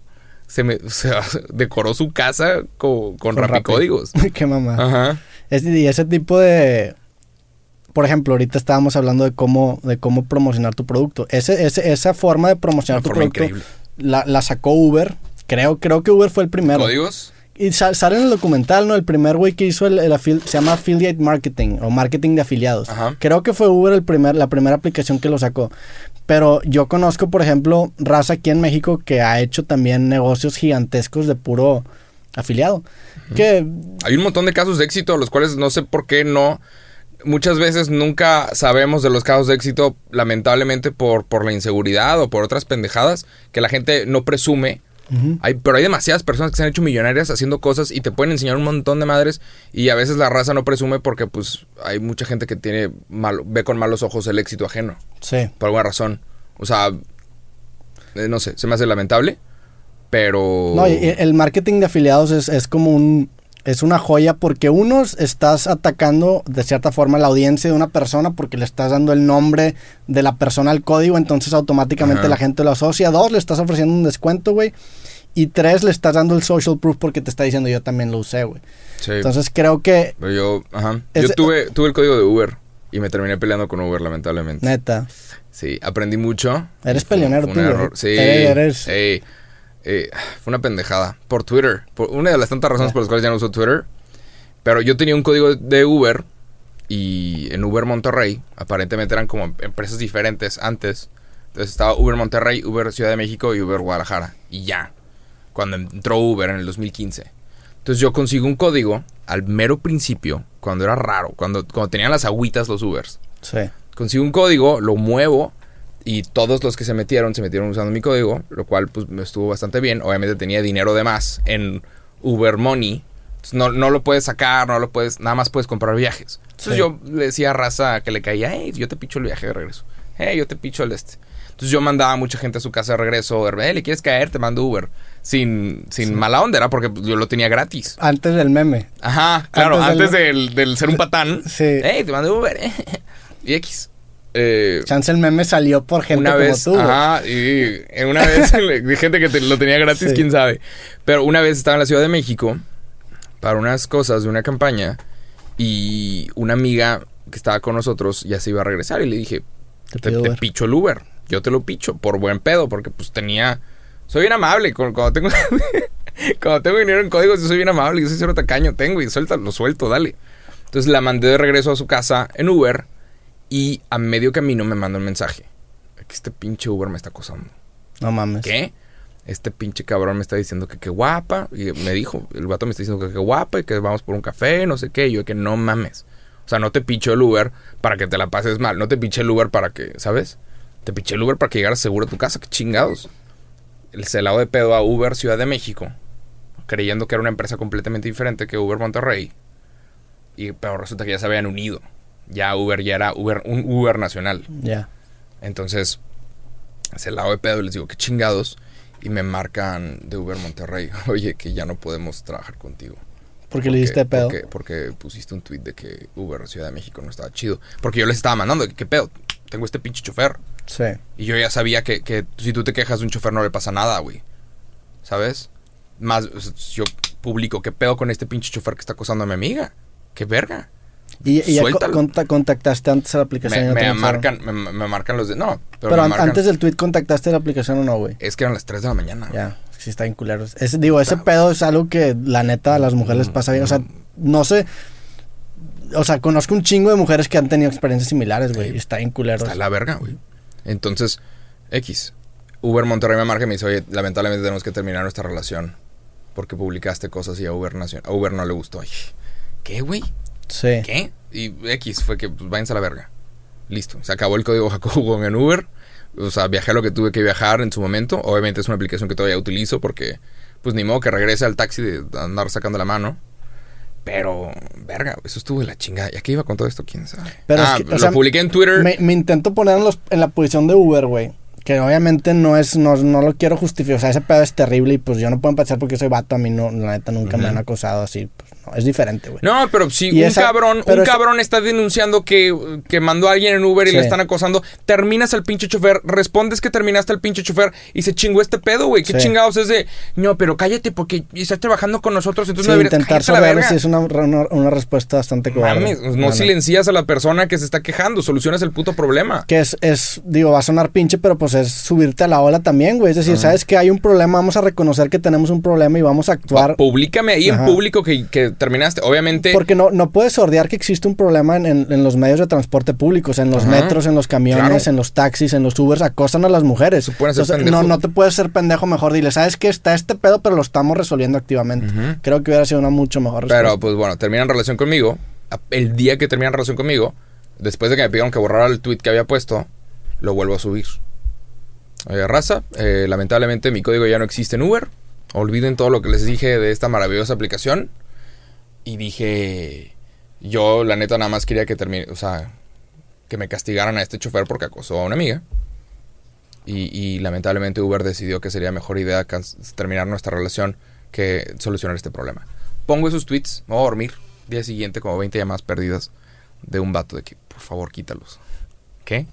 Speaker 2: Se, me, se decoró su casa co- con,
Speaker 1: con Rappi.
Speaker 2: rapicódigos.
Speaker 1: Qué mamá.
Speaker 2: Ajá.
Speaker 1: Es- y ese tipo de. Por ejemplo, ahorita estábamos hablando de cómo, de cómo promocionar tu producto. Ese, ese, esa forma de promocionar
Speaker 2: Una
Speaker 1: tu
Speaker 2: forma
Speaker 1: producto la, la sacó Uber. Creo, creo que Uber fue el primero.
Speaker 2: ¿Códigos?
Speaker 1: Y sa- sale en el documental, ¿no? El primer güey que hizo el, el afil- se llama Affiliate Marketing o Marketing de afiliados.
Speaker 2: Ajá.
Speaker 1: Creo que fue Uber el primer, la primera aplicación que lo sacó. Pero yo conozco, por ejemplo, raza aquí en México que ha hecho también negocios gigantescos de puro afiliado. Que
Speaker 2: Hay un montón de casos de éxito, los cuales no sé por qué no. Muchas veces nunca sabemos de los casos de éxito, lamentablemente por, por la inseguridad o por otras pendejadas que la gente no presume. Hay, pero hay demasiadas personas que se han hecho millonarias haciendo cosas y te pueden enseñar un montón de madres y a veces la raza no presume porque pues hay mucha gente que tiene malo, ve con malos ojos el éxito ajeno
Speaker 1: sí.
Speaker 2: por alguna razón. O sea, eh, no sé, se me hace lamentable, pero
Speaker 1: No, y el marketing de afiliados es, es como un... Es una joya porque uno, estás atacando de cierta forma la audiencia de una persona porque le estás dando el nombre de la persona al código, entonces automáticamente
Speaker 2: Ajá.
Speaker 1: la gente lo asocia. Dos, le estás ofreciendo un descuento, güey. Y tres, le estás dando el social proof porque te está diciendo yo también lo usé, güey.
Speaker 2: sí.
Speaker 1: Entonces creo que,
Speaker 2: Pero yo, ajá.
Speaker 1: Es-
Speaker 2: Yo tuve, tuve el código de Uber y me terminé peleando con Uber, lamentablemente.
Speaker 1: neta,
Speaker 2: Sí, aprendí mucho.
Speaker 1: Eres peleonero tú,
Speaker 2: error. Sí.
Speaker 1: Eres- eres-
Speaker 2: eh, fue una pendejada. Por Twitter. Por una de las tantas razones por las cuales ya no uso Twitter. Pero yo tenía un código de Uber y en Uber Monterrey, aparentemente eran como empresas diferentes antes. Entonces estaba Uber Monterrey, Uber Ciudad de México y Uber Guadalajara. Y ya. Cuando entró Uber en el 2015. Entonces yo consigo un código al mero principio, cuando era raro, cuando, cuando tenían las agüitas los Ubers
Speaker 1: sí.
Speaker 2: consigo un código, lo muevo y todos los que se metieron se metieron usando mi código, lo cual pues me estuvo bastante bien. Obviamente tenía dinero de más en Uber Money. No, no lo puedes sacar, no lo puedes, nada más puedes comprar viajes. Entonces
Speaker 1: Sí.
Speaker 2: yo le decía a Raza que le caía, hey, yo te picho el viaje de regreso. Hey, yo te picho el este. Entonces yo mandaba a mucha gente a su casa de regreso. Hey, ¿le quieres caer? Te mando Uber. Sin, sin mala onda, era porque pues, yo lo tenía gratis.
Speaker 1: Antes del meme.
Speaker 2: Ajá, claro,
Speaker 1: Antes
Speaker 2: antes,
Speaker 1: del-
Speaker 2: del, del ser un patán.
Speaker 1: Sí.
Speaker 2: Hey, te mando Uber. y X. Eh,
Speaker 1: Chance el meme salió por gente
Speaker 2: una
Speaker 1: como
Speaker 2: vez,
Speaker 1: tú.
Speaker 2: ajá, y en una vez, de gente que te- lo tenía gratis,
Speaker 1: Sí.
Speaker 2: quién sabe. Pero una vez estaba en la Ciudad de México para unas cosas de una campaña y una amiga que estaba con nosotros ya se iba a regresar y le dije,
Speaker 1: Te
Speaker 2: picho el Uber, yo te lo picho por buen pedo, porque pues tenía, soy bien amable, cu- cuando tengo, cuando tengo dinero en códigos yo soy bien amable, yo soy cero tacaño, tengo y suelta, lo suelto, dale. Entonces la mandé de regreso a su casa en Uber y a medio camino me manda un mensaje. Que este pinche Uber me está acosando.
Speaker 1: No mames.
Speaker 2: ¿Qué? Este pinche cabrón me está diciendo que qué guapa. Y me dijo, el vato me está diciendo que qué guapa y que vamos por un café, no sé qué. Y yo que no mames. O sea, no te picho el Uber para que te la pases mal. No te piché el Uber para que, ¿sabes? Te piché el Uber para que llegaras seguro a tu casa. Qué chingados. El celado de pedo a Uber Ciudad de México. Creyendo que era una empresa completamente diferente que Uber Monterrey. Y pero resulta que ya se habían unido. Ya Uber ya era Uber, un Uber nacional.
Speaker 1: Ya.
Speaker 2: Entonces, hacia el lado de pedo les digo, qué chingados. Y me marcan de Uber Monterrey, oye, que ya no podemos trabajar contigo.
Speaker 1: Porque le diste pedo.
Speaker 2: Porque, porque pusiste un tweet de que Uber Ciudad de México no estaba chido. Porque yo les estaba mandando, ¿qué pedo? Tengo este pinche chofer.
Speaker 1: Sí.
Speaker 2: Y yo ya sabía que, que si tú te quejas de un chofer no le pasa nada, güey. ¿Sabes? Más, yo publico, ¿qué pedo con este pinche chofer que está acosando a mi amiga? ¿Qué verga?
Speaker 1: Y, y ya contactaste antes a la aplicación.
Speaker 2: Me,
Speaker 1: no
Speaker 2: marcan, me, me marcan los de... No, pero,
Speaker 1: Pero
Speaker 2: me
Speaker 1: an-
Speaker 2: marcan-
Speaker 1: antes del tweet contactaste la aplicación o no, güey.
Speaker 2: Es que eran las 3 de la mañana.
Speaker 1: Ya, sí está bien culero. Ese, digo, ese pedo es algo que la neta a las mujeres les pasa bien. O sea, no sé. O sea, conozco un chingo de mujeres que han tenido experiencias similares, güey.
Speaker 2: Sí.
Speaker 1: Y está bien culero.
Speaker 2: Está la verga, güey. Entonces, X. Uber Monterrey me marca y me dice, oye, lamentablemente tenemos que terminar nuestra relación porque publicaste cosas y a Uber, nacio- a Uber no le gustó. Ay, ¿Qué, güey?
Speaker 1: Sí.
Speaker 2: ¿Qué? Y X fue que, pues, váyanse a la verga. Listo. Se acabó el código Jacobo en Uber. O sea, viajé lo que tuve que viajar en su momento. Obviamente es una aplicación que todavía utilizo porque, pues, ni modo que regrese al taxi de andar sacando la mano. Pero, verga, eso estuvo de la chingada. ¿Y a qué iba con todo esto? ¿Quién sabe?
Speaker 1: Pero es
Speaker 2: ah,
Speaker 1: que,
Speaker 2: lo
Speaker 1: sea,
Speaker 2: publiqué en Twitter.
Speaker 1: Me, me intento poner en, los- en la posición de Uber, güey. Que obviamente no es, no, no lo quiero justificar. O sea, ese pedo es terrible y pues yo no puedo empezar porque soy vato. A mí no, la neta nunca me han acosado así. Pues, no, es diferente, güey.
Speaker 2: No, pero si
Speaker 1: Y
Speaker 2: un
Speaker 1: esa-
Speaker 2: cabrón, un cabrón está denunciando que, que mandó a alguien en Uber y
Speaker 1: Sí.
Speaker 2: le están acosando, terminas al pinche chofer, respondes que terminaste al pinche chofer y se chingó este pedo, güey. ¿Qué
Speaker 1: Sí.
Speaker 2: chingados es de, no, pero cállate porque estás trabajando con nosotros, entonces
Speaker 1: Sí,
Speaker 2: no deberías
Speaker 1: intentar saber
Speaker 2: verga.
Speaker 1: si es una, una, una respuesta bastante cobarde.
Speaker 2: Mames, no silencias a la persona que se está quejando, solucionas el puto problema.
Speaker 1: Que es, es, digo, va a sonar pinche, pero pues es subirte a la ola también, güey. Es decir, sabes que hay un problema, vamos a reconocer que tenemos un problema y vamos a actuar.
Speaker 2: Publícame ahí
Speaker 1: Ajá.
Speaker 2: en público que, que terminaste. Obviamente,
Speaker 1: Porque no, no puedes sordear que existe un problema en, en- en los medios de transporte públicos, en los
Speaker 2: Ajá.
Speaker 1: metros, en los camiones,
Speaker 2: Claro.
Speaker 1: en los taxis, en los Ubers, acosan a las mujeres. Entonces, no, no te puedes ser pendejo, mejor dile, ¿sabes qué? Está este pedo, pero lo estamos resolviendo activamente. Creo que hubiera sido una mucho mejor respuesta.
Speaker 2: Pero pues bueno, terminan relación conmigo. El día que terminan relación conmigo, después de que me pidieron que borrara el tweet que había puesto, lo vuelvo a subir. Oye, raza, eh, lamentablemente mi código ya no existe en Uber. Olviden todo lo que les dije de esta maravillosa aplicación. Y dije, yo la neta nada más quería que termine, o sea, que me castigaran a este chofer porque acosó a una amiga. Y, y lamentablemente Uber decidió que sería mejor idea terminar nuestra relación que solucionar este problema. Pongo esos tweets, me voy a dormir. Día siguiente, como 20 llamadas perdidas de un vato de que, por favor, quítalos. ¿Qué?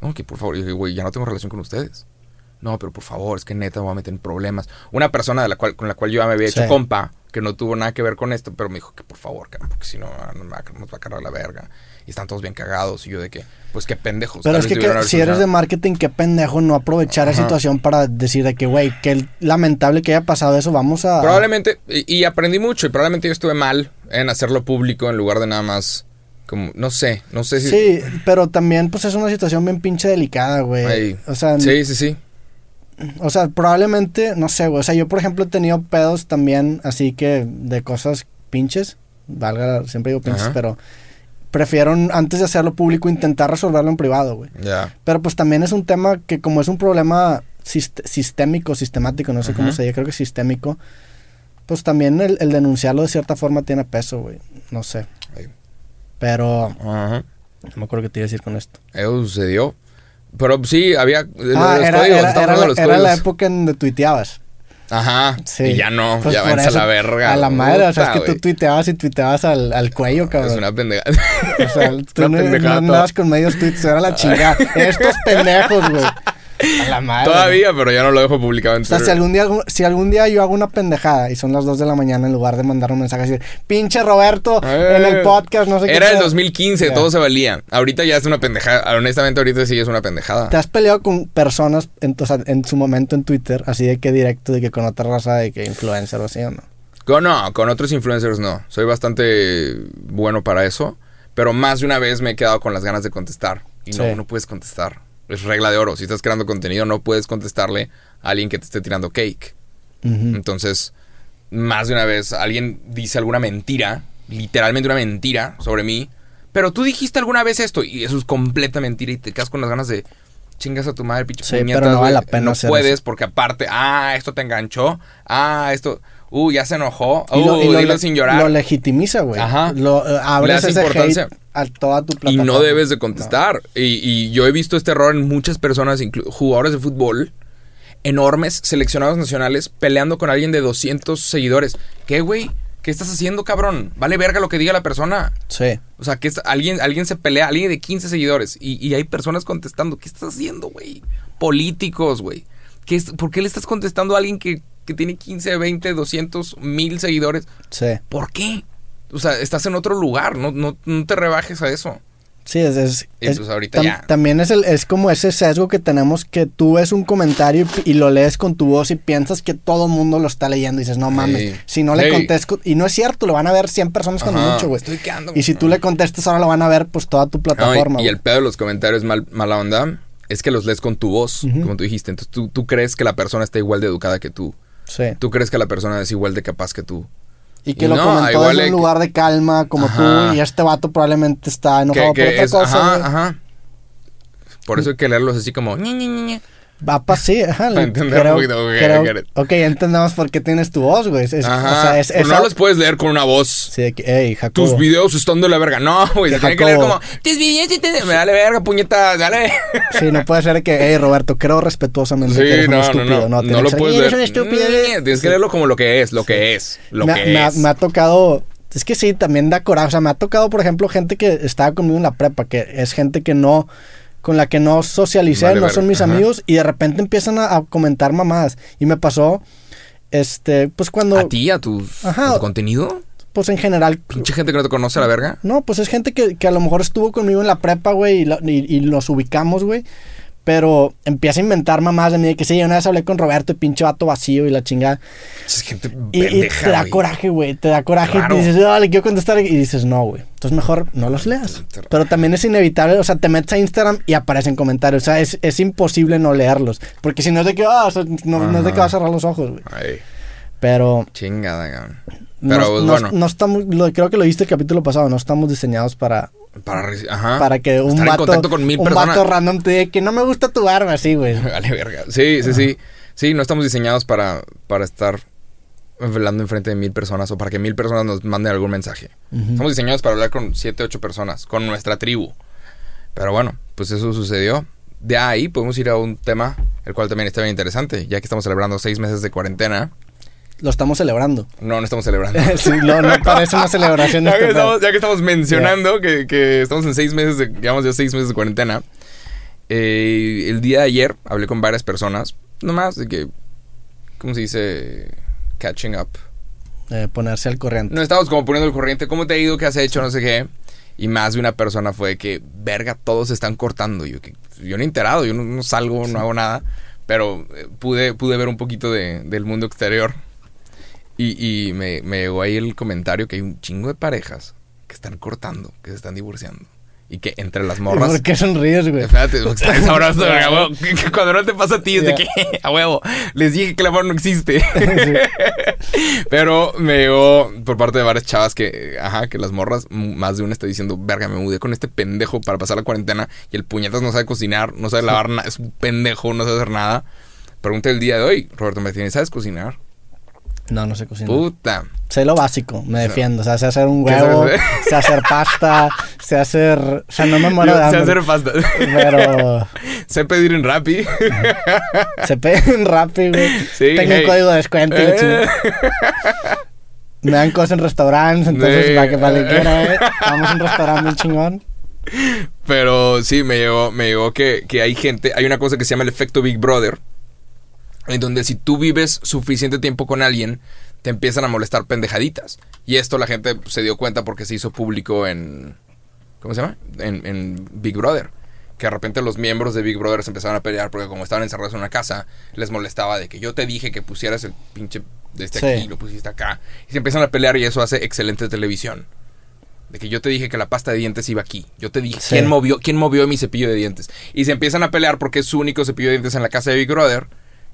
Speaker 2: No, que por favor, güey, ya no tengo relación con ustedes. No, pero por favor, es que neta me voy a meter en problemas. Una persona de la cual, con la cual yo ya me había hecho
Speaker 1: Sí.
Speaker 2: compa, que no tuvo nada que ver con esto, pero me dijo que por favor, porque si no nos va, a- nos va a cargar la verga. Y están todos bien cagados. Y yo de que, pues qué pendejos.
Speaker 1: Pero es que, si eres de marketing, qué pendejo no aprovechar la
Speaker 2: Ajá.
Speaker 1: situación para decir de que, güey, qué lamentable que haya pasado eso, vamos a...
Speaker 2: Probablemente, y, y aprendí mucho, y probablemente yo estuve mal en hacerlo público en lugar de nada más, como, no sé, no sé si...
Speaker 1: Sí, pero también pues es una situación bien pinche delicada, güey. O sea,
Speaker 2: sí, sí, sí.
Speaker 1: O sea, probablemente, no sé, güey. O sea, yo por ejemplo he tenido pedos también así que de cosas pinches, valga, siempre digo pinches,
Speaker 2: Ajá.
Speaker 1: pero prefiero antes de hacerlo público intentar resolverlo en privado, güey. Pero pues también es un tema que como es un problema sist- sistémico, sistemático, no sé cómo se dice, creo que sistémico, pues también el, el denunciarlo de cierta forma tiene peso, güey. No sé. Pero no me acuerdo qué te iba a decir con esto.
Speaker 2: Eso sucedió. Pero sí, había... lo
Speaker 1: Ah,
Speaker 2: los
Speaker 1: era,
Speaker 2: códigos,
Speaker 1: era- era
Speaker 2: los
Speaker 1: era la época en donde tuiteabas.
Speaker 2: Ajá.
Speaker 1: Sí.
Speaker 2: Y ya no,
Speaker 1: Pues
Speaker 2: ya váyanse a la verga.
Speaker 1: A la madre, o sea, es
Speaker 2: Puta,
Speaker 1: que tú
Speaker 2: güey.
Speaker 1: tuiteabas y tuiteabas al, al cuello, cabrón.
Speaker 2: Es una pendejada.
Speaker 1: O sea, tú no, no andabas con medios tweets, era la chingada. Estos pendejos, güey. A la madre.
Speaker 2: Todavía, pero ya no lo dejo publicado en
Speaker 1: O sea,
Speaker 2: Twitter.
Speaker 1: si algún, día, si algún día yo hago una pendejada y son las 2 de la mañana, en lugar de mandar un mensaje así, pinche Roberto,
Speaker 2: Eh,
Speaker 1: en el podcast, no sé qué.
Speaker 2: Era el
Speaker 1: pedo".
Speaker 2: 2015,
Speaker 1: Ya.
Speaker 2: todo se valía. Ahorita ya es una pendejada. Honestamente, ahorita sí es una pendejada.
Speaker 1: ¿Te has peleado con personas en, o sea, en su momento en Twitter, así de que directo, de que con otra raza, de que influencer o así o no?
Speaker 2: Con, no, con otros influencers no. Soy bastante bueno para eso. Pero más de una vez me he quedado con las ganas de contestar. Y no, no puedes contestar. Es regla de oro. Si estás creando contenido, no puedes contestarle a alguien que te esté tirando cake. Entonces, más de una vez alguien dice alguna mentira, literalmente una mentira sobre mí, pero tú dijiste alguna vez esto y eso es completa mentira y te quedas con las ganas de chingas a tu madre, pinche
Speaker 1: Sí,
Speaker 2: puñetas,
Speaker 1: pero no vale la pena
Speaker 2: No puedes
Speaker 1: eso.
Speaker 2: porque aparte, ah, esto te enganchó, ah, esto, uh, ya se enojó,
Speaker 1: Y lo-
Speaker 2: uh,
Speaker 1: y lo
Speaker 2: dilo
Speaker 1: le-
Speaker 2: sin llorar.
Speaker 1: Lo legitimiza, güey.
Speaker 2: Ajá.
Speaker 1: Lo, abres ese
Speaker 2: importancia.
Speaker 1: hate a toda tu
Speaker 2: Y
Speaker 1: plataforma.
Speaker 2: no debes de contestar. Y, y yo he visto este error en muchas personas, jugadores de fútbol, enormes, seleccionados nacionales, peleando con alguien de 200 seguidores. ¿Qué, güey? ¿Qué estás haciendo, cabrón? Vale verga lo que diga la persona.
Speaker 1: Sí.
Speaker 2: O sea, que alguien, alguien se pelea, alguien de 15 seguidores, y, y hay personas contestando. ¿Qué estás haciendo, güey? Políticos, güey. ¿Qué es- ¿Por qué le estás contestando a alguien que, que tiene 15, 20, 200, mil seguidores?
Speaker 1: Sí.
Speaker 2: ¿Por qué? O sea, estás en otro lugar, no, no, no te rebajes a eso.
Speaker 1: Sí, es, es-
Speaker 2: Y
Speaker 1: es-
Speaker 2: pues ahorita
Speaker 1: tam-
Speaker 2: ya.
Speaker 1: también es, el, es como ese sesgo que tenemos que tú ves un comentario y, lo lees con tu voz y piensas que todo el mundo lo está leyendo y dices, no mames, si no le
Speaker 2: Ey.
Speaker 1: contesto, y no es cierto, lo van a ver 100 personas cuando
Speaker 2: Ajá,
Speaker 1: mucho, güey.
Speaker 2: estoy quedando-
Speaker 1: Y si tú le contestas ahora lo van a ver pues toda tu
Speaker 2: No, y-
Speaker 1: plataforma.
Speaker 2: y, el pedo de los comentarios mal, mala onda es que los lees con tu voz, como tú dijiste. Entonces tú, tú crees que la persona está igual de educada que tú.
Speaker 1: Sí.
Speaker 2: Tú crees que la persona es igual de capaz que tú.
Speaker 1: Y que
Speaker 2: y
Speaker 1: lo
Speaker 2: no,
Speaker 1: comentó desde un lugar de calma como
Speaker 2: Ajá.
Speaker 1: tú y este vato probablemente está enojado
Speaker 2: Que,
Speaker 1: por otra
Speaker 2: es,
Speaker 1: cosa.
Speaker 2: ajá, ajá. Por eso hay que leerlos así como... "Ñe, Ñe, Ñe, Ñe".
Speaker 1: Va para sí, ajá.
Speaker 2: Para entender un poquito, ok,
Speaker 1: creo- ok, entendemos por qué tienes tu voz, güey. Es-
Speaker 2: Ajá.
Speaker 1: o sea, es, esa-
Speaker 2: no los puedes leer con una voz.
Speaker 1: Sí, de que, hey, Jacobo.
Speaker 2: Tus videos están de la verga. No, güey. Se tiene que leer como... Tus videos de... Me dale verga, puñetas. Dale.
Speaker 1: Sí, no puede ser que, hey, Roberto, creo respetuosamente que eres
Speaker 2: Sí,
Speaker 1: un
Speaker 2: no, no,
Speaker 1: estúpido.
Speaker 2: no.
Speaker 1: tiene
Speaker 2: No lo
Speaker 1: ser,
Speaker 2: puedes
Speaker 1: "Eres
Speaker 2: leer.
Speaker 1: un estúpido".
Speaker 2: Ñe, Tienes que leerlo como lo que es. Lo que es. Lo
Speaker 1: me,
Speaker 2: que
Speaker 1: me
Speaker 2: es.
Speaker 1: me ha tocado, es que sí, también da coraje. O sea, me ha tocado, por ejemplo, gente que estaba conmigo en la prepa, que es gente que no, con la que no socialicé,
Speaker 2: Vale,
Speaker 1: no son mis
Speaker 2: ajá.
Speaker 1: amigos, y de repente empiezan a, a comentar mamadas. Y me pasó, este, pues cuando,
Speaker 2: ¿A ti? ¿A tus-
Speaker 1: Ajá.
Speaker 2: a tu contenido?
Speaker 1: pues en general,
Speaker 2: Pinche gente que no te conoce a la verga.
Speaker 1: no, pues es gente que, que a lo mejor estuvo conmigo en la prepa, güey, y, y- y nos ubicamos, güey. Pero empieza a inventar mamadas de mí, de que sí, una vez hablé con Roberto pinche vato vacío y la chingada.
Speaker 2: Es gente
Speaker 1: Y, te da coraje, güey. Te da coraje.
Speaker 2: Claro.
Speaker 1: Y dices, ah, le quiero contestar. Y dices, no, güey. Entonces mejor no los leas. Pero también es inevitable. O sea, te metes a Instagram y aparecen comentarios. O sea, es, es imposible no leerlos. Porque si no es de que, o sea, no, no es de que vas a cerrar los ojos, güey. Pero.
Speaker 2: chingada, cabrón. Pero pues,
Speaker 1: no,
Speaker 2: bueno.
Speaker 1: no estamos. Lo, creo que lo viste el capítulo pasado. No estamos diseñados para.
Speaker 2: Para, ajá.
Speaker 1: Para que un
Speaker 2: Estar en
Speaker 1: vato.
Speaker 2: contacto con mil
Speaker 1: un
Speaker 2: personas.
Speaker 1: vato random te diga que no me gusta tu barba, así, güey.
Speaker 2: Vale, verga. Sí, sí, sí. Sí, no estamos diseñados para, para estar hablando enfrente de mil personas o para que mil personas nos manden algún mensaje. Estamos diseñados para hablar con siete, ocho personas, con nuestra tribu. Pero bueno, pues eso sucedió. De ahí podemos ir a un tema, el cual también está bien interesante, ya que estamos celebrando seis meses de cuarentena.
Speaker 1: Lo estamos celebrando.
Speaker 2: No, no estamos celebrando.
Speaker 1: sí, no, no parece una celebración.
Speaker 2: ya, que estamos, ya que estamos mencionando que, que estamos en seis meses, de, llevamos ya seis meses de cuarentena. eh, el día de ayer hablé con varias personas, nomás de que, ¿cómo se dice? Catching up.
Speaker 1: Eh, ponerse al corriente.
Speaker 2: No estábamos como poniendo el corriente, ¿cómo te ha ido? ¿Qué has hecho? No sé qué. Y más de una persona fue que, verga, todos se están cortando. Yo, que, yo no he enterado, yo no, no salgo, no hago nada. Pero eh, pude, pude ver un poquito de- del mundo exterior. Y, y me, me llegó ahí el comentario que hay un chingo de parejas que están cortando, que se están divorciando. Y que entre las morras...
Speaker 1: ¿Por qué sonríes, güey?
Speaker 2: Espérate, estás sabroso, güey, Cuando no te pasa a ti, es de que, a huevo, les dije que el amor no existe. Pero me llegó por parte de varias chavas que, ajá, que las morras, más de una está diciendo, verga, me mudé con este pendejo para pasar la cuarentena y el puñetas no sabe cocinar, no sabe lavar nada, es un pendejo, no sabe hacer nada. Pregunta el día de hoy, Roberto Martínez, ¿sabes cocinar?
Speaker 1: No, no sé cocinar.
Speaker 2: Puta.
Speaker 1: Sé lo básico, me defiendo. O sea, sé hacer un
Speaker 2: ¿Qué
Speaker 1: huevo, sé hacer pasta, sé hacer... O sea, no me muero de
Speaker 2: sé
Speaker 1: hambre.
Speaker 2: hacer pasta.
Speaker 1: Pero
Speaker 2: sé pedir en Rappi.
Speaker 1: se piden rápido, güey.
Speaker 2: Sí,
Speaker 1: Tengo
Speaker 2: hey.
Speaker 1: un código de descuento y
Speaker 2: Eh.
Speaker 1: Me dan cosas en restaurantes, entonces
Speaker 2: Sí.
Speaker 1: para que para que quiera, eh, vamos a un restaurante bien chingón.
Speaker 2: Pero sí, me llegó, me llegó que, que hay gente, hay una cosa que se llama el efecto Big Brother, en donde si tú vives suficiente tiempo con alguien, te empiezan a molestar pendejaditas. Y esto la gente se dio cuenta porque se hizo público en... ¿Cómo se llama? En, en Big Brother. Que de repente los miembros de Big Brother se empezaron a pelear porque como estaban encerrados en una casa, les molestaba de que yo te dije que pusieras el pinche de este
Speaker 1: Sí.
Speaker 2: aquí, lo pusiste acá. Y se empiezan a pelear y eso hace excelente televisión. De que yo te dije que la pasta de dientes iba aquí. Yo te dije,
Speaker 1: Sí.
Speaker 2: ¿quién, movió, ¿quién movió mi cepillo de dientes? Y se empiezan a pelear porque es su único cepillo de dientes en la casa de Big Brother.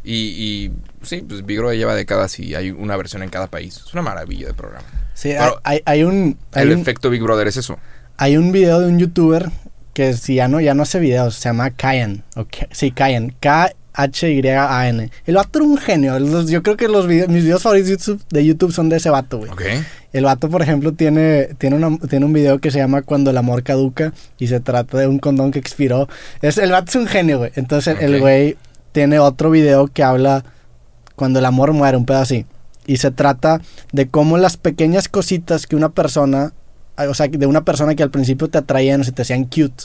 Speaker 2: Y, y sí, pues Big Brother lleva décadas y hay una versión en cada país. Es una maravilla de programa.
Speaker 1: Sí,
Speaker 2: Pero
Speaker 1: hay, hay un... Hay
Speaker 2: El
Speaker 1: un,
Speaker 2: efecto Big Brother es eso.
Speaker 1: hay un video de un youtuber que si ya no, ya no hace videos, se llama Kayan. o K- sí, Kayan. K-H-Y-A-N. El vato era un genio. Los- yo creo que los videos, mis videos favoritos de YouTube, de YouTube son de ese vato, güey.
Speaker 2: Ok.
Speaker 1: El vato, por ejemplo, tiene, tiene, una- tiene un video que se llama Cuando el amor caduca y se trata de un condón que expiró. Es, el vato es un genio, güey. Entonces el güey tiene otro video que habla Cuando el amor muere, un pedo así. Y se trata de cómo las pequeñas cositas que una persona, o sea, de una persona que al principio te atraían o se te hacían cute,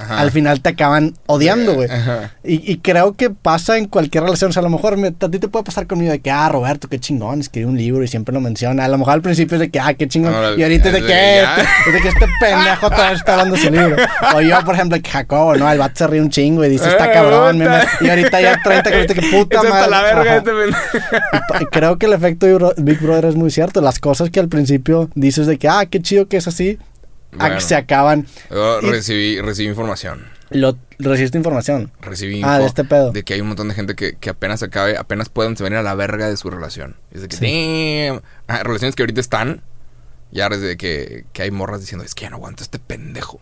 Speaker 2: Ajá.
Speaker 1: al final te acaban odiando, güey.
Speaker 2: Ajá.
Speaker 1: Y, y creo que pasa en cualquier relación. O sea, a lo mejor me- a ti te puede pasar conmigo de que, ah, Roberto, qué chingón, escribe un libro y siempre lo menciona. A lo mejor al principio es de que, ah, qué chingón.
Speaker 2: Ahora,
Speaker 1: y ahorita es de que, eh, este, es de que este pendejo todavía está hablando su libro. O yo, por ejemplo, que Jacobo, ¿no? El vato se ríe un chingo y dice, está
Speaker 2: Eh,
Speaker 1: cabrón. me- y ahorita ya 30 que que puta madre.
Speaker 2: la verga este
Speaker 1: creo que el efecto Big Bro- Big Brother es muy cierto. Las cosas que al principio dices de que, ah, qué chido que es así,
Speaker 2: Bueno.
Speaker 1: se acaban.
Speaker 2: Recibí, recibí información.
Speaker 1: Lo, recibiste información.
Speaker 2: Recibí
Speaker 1: Ah, de
Speaker 2: info
Speaker 1: este pedo.
Speaker 2: de que hay un montón de gente que, que apenas acabe, apenas pueden venir a la verga de su relación. Es de que, damn. Ah, relaciones que ahorita están, ya desde que, que hay morras diciendo, es que ya no aguanto este pendejo.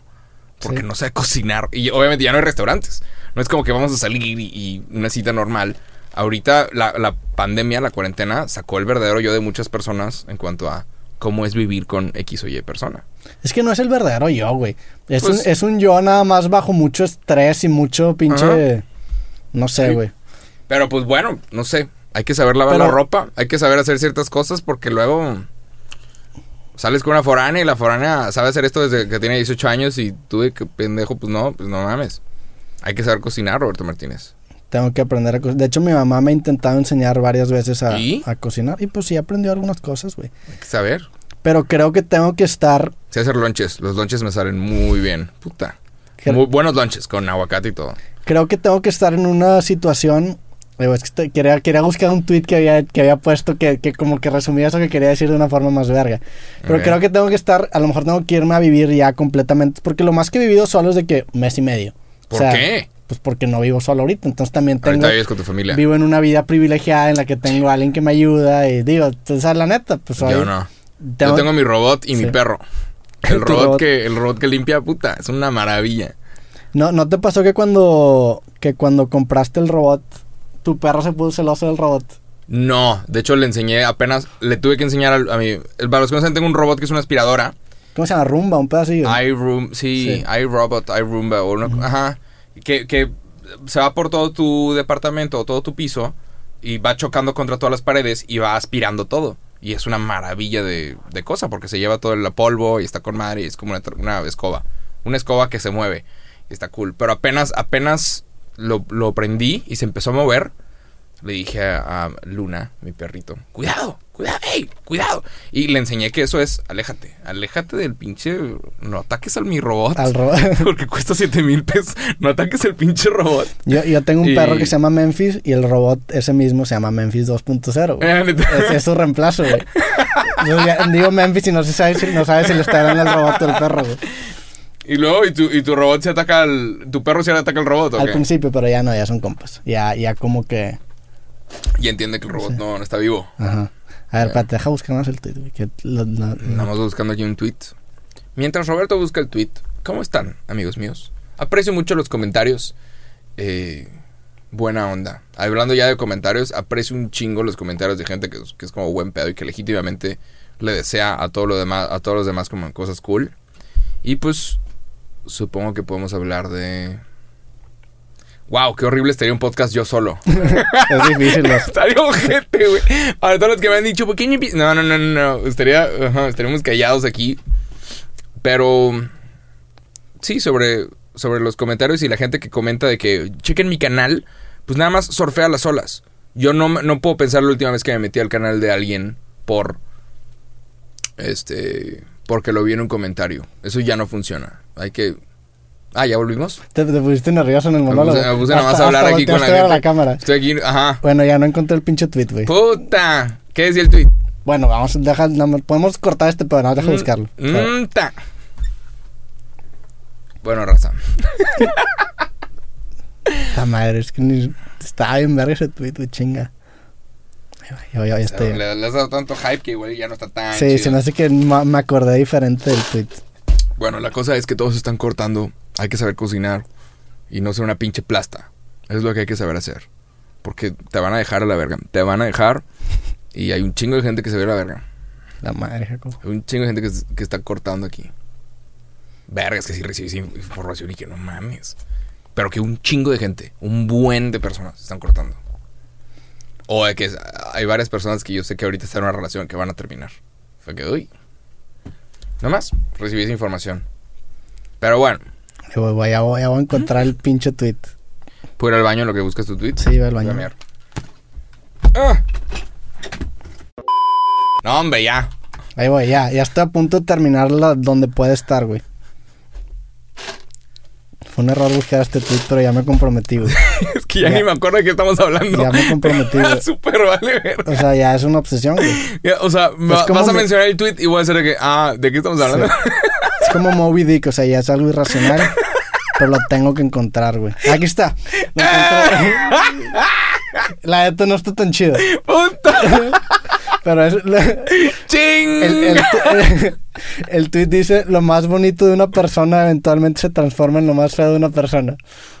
Speaker 2: Porque
Speaker 1: Sí.
Speaker 2: no sabe cocinar. Y obviamente ya no hay restaurantes. No es como que vamos a salir y, y una cita normal. Ahorita la, la pandemia, la cuarentena, sacó el verdadero yo de muchas personas en cuanto a cómo es vivir con X o Y persona.
Speaker 1: Es que no es el verdadero yo, güey. Es,
Speaker 2: Pues-
Speaker 1: un, es un yo nada más bajo mucho estrés y mucho pinche... No sé,
Speaker 2: Sí.
Speaker 1: güey.
Speaker 2: Pero pues bueno, no sé. Hay que saber lavar
Speaker 1: Pero-
Speaker 2: la ropa. Hay que saber hacer ciertas cosas porque luego sales con una foránea y la foránea sabe hacer esto desde que tiene 18 años y tú de que pendejo, pues no, pues no mames. Hay que saber cocinar, Roberto Martínez.
Speaker 1: Tengo que aprender a cocinar. De hecho, mi mamá me ha intentado enseñar varias veces a,
Speaker 2: ¿Y?
Speaker 1: a cocinar. Y pues sí, aprendió algunas cosas, güey.
Speaker 2: Hay que saber.
Speaker 1: Pero creo que tengo que estar...
Speaker 2: Sé hacer lonches. Los lonches me salen muy bien. Puta.
Speaker 1: Creo-
Speaker 2: Muy buenos lonches con aguacate y todo.
Speaker 1: Creo que tengo que estar en una situación... Digo, es que te- quería, quería buscar un tweet que había, que había puesto que, que como que resumía eso que quería decir de una forma más verga. Pero creo que tengo que estar... A lo mejor tengo que irme a vivir ya completamente. Porque lo más que he vivido solo es de que mes y medio. O
Speaker 2: ¿Por
Speaker 1: sea,
Speaker 2: qué?
Speaker 1: Pues porque no vivo solo ahorita. Entonces también tengo...
Speaker 2: Ahorita vives con tu familia.
Speaker 1: Vivo en una vida privilegiada en la que tengo a alguien que me ayuda y digo, o sea, la neta, pues soy-
Speaker 2: Yo no.
Speaker 1: tengo-
Speaker 2: Yo tengo mi robot y mi perro. El robot,
Speaker 1: robot.
Speaker 2: que el robot que limpia, puta, es una maravilla.
Speaker 1: ¿No, ¿No te pasó que cuando, que cuando compraste el robot, tu perro se puso celoso del robot?
Speaker 2: No, de hecho le enseñé apenas, le tuve que enseñar al- a, mi, para los que no saben, tengo un robot que es una aspiradora.
Speaker 1: ¿Cómo se llama? Rumba, un pedacillo.
Speaker 2: iRoom, sí,
Speaker 1: Sí.
Speaker 2: iRobot, iRoomba, o una- ajá, que, que se va por todo tu departamento o todo tu piso y va chocando contra todas las paredes y va aspirando todo. Y es una maravilla de, de cosa porque se lleva todo el polvo y está con madre y es como una, escoba. Una escoba que se mueve y está cool. Pero apenas, apenas lo, lo prendí y se empezó a mover, le dije a, a Luna, mi perrito, cuidado, cuidado, hey, cuidado. Y le enseñé que eso es, aléjate, aléjate del pinche, no ataques al mi robot.
Speaker 1: Al robot.
Speaker 2: Porque cuesta 7 mil pesos. No ataques al pinche robot.
Speaker 1: Yo, yo tengo un
Speaker 2: Y-
Speaker 1: perro que se llama Memphis y el robot ese mismo se llama Memphis 2.0. güey.
Speaker 2: Eh, neta.
Speaker 1: Es, es su reemplazo, güey. Digo Memphis y no se sabe si, no sabe si le está dando el robot o el perro, güey.
Speaker 2: Y luego, ¿y tu, y tu robot se ataca al. Tu perro se ataca al robot, ¿o
Speaker 1: Al
Speaker 2: qué?
Speaker 1: principio, pero ya no, ya son compas. Ya, ya como que...
Speaker 2: Y entiende que el robot no, no está vivo.
Speaker 1: Ajá. A ver, espérate, deja buscar más el tweet. Que
Speaker 2: Estamos buscando aquí un tweet. Mientras Roberto busca el tweet, ¿cómo están, amigos míos? Aprecio mucho los comentarios. Eh, buena onda. Hablando ya de comentarios, aprecio un chingo los comentarios de gente que, es- que es como buen pedo y que legítimamente le desea a todo lo demás, a todos los demás como cosas cool. Y pues supongo que podemos hablar de Wow, qué horrible estaría un podcast yo solo.
Speaker 1: es difícil. ¿no?
Speaker 2: Estaría ojete, güey. Para todos los que me han dicho, ¿por qué no empie-?" No, no, no. Estaría, estaríamos callados aquí. Pero sí, sobre, sobre los comentarios y la gente que comenta de que chequen mi canal, pues nada más sorfea las olas. Yo no, no puedo pensar la última vez que me metí al canal de alguien por este porque lo vi en un comentario. Eso ya no funciona. Hay que Ah, ya volvimos.
Speaker 1: Te, te pusiste nervioso en el
Speaker 2: Me
Speaker 1: monólogo.
Speaker 2: puse, me puse nada más a hablar aquí con la gente.
Speaker 1: la cámara.
Speaker 2: Estoy aquí, ajá.
Speaker 1: Bueno, ya no encontré el pinche tweet, güey.
Speaker 2: Puta. ¿Qué decía el tweet?
Speaker 1: Bueno, vamos a dejar, no, podemos cortar este pero no, deja buscarlo.
Speaker 2: Mm, ta. Bueno, raza.
Speaker 1: La madre, es que ni, está bien verga ese tweet, güey, chinga. Ya, ya, ya estoy.
Speaker 2: Le, le has dado tanto hype que igual ya no está tan
Speaker 1: Sí,
Speaker 2: chido.
Speaker 1: se me hace que me acordé diferente del tweet.
Speaker 2: Bueno, la cosa es que todos están cortando. Hay que saber cocinar y no ser una pinche plasta. Es lo que hay que saber hacer. Porque te van a dejar a la verga. Te van a dejar y hay un chingo de gente que se ve a la verga.
Speaker 1: La madre, Jacob.
Speaker 2: Hay un chingo de gente que, está cortando aquí. Vergas, que si recibes in- información y que no mames. Pero que un chingo de gente, un buen de personas están cortando. O de que es- hay varias personas que yo sé que ahorita están en una relación que van a terminar. Fue que, uy. Nada más, recibí esa información. Pero bueno,
Speaker 1: Voy, voy, ya voy, ya voy a encontrar el pinche tweet.
Speaker 2: ¿puedo ir al baño en lo que buscas tu tweet?
Speaker 1: Sí, va al
Speaker 2: Voy a
Speaker 1: baño.
Speaker 2: Ah. No, hombre, ya.
Speaker 1: Ahí voy, ya. Ya estoy a punto de terminar la, donde puede estar, güey. Fue un error buscar este tweet, pero ya me comprometí, güey.
Speaker 2: Es que ya,
Speaker 1: Ya.
Speaker 2: ni me acuerdo de qué estamos hablando.
Speaker 1: Ya me comprometí, güey.
Speaker 2: Súper vale ver.
Speaker 1: O sea, ya es una obsesión, güey.
Speaker 2: Ya, O sea, va- vas a mencionar el tweet y voy a decir de que, ah, ¿de qué estamos hablando?
Speaker 1: Es como Moby Dick, o sea, ya es algo irracional. pero lo tengo que encontrar, güey. Aquí está. Lo encontré. La neta no está tan chido.
Speaker 2: ¡Puta!
Speaker 1: Pero es.
Speaker 2: ¡Ching!
Speaker 1: El, el, el tweet dice: Lo más bonito de una persona eventualmente se transforma en lo más feo de una persona.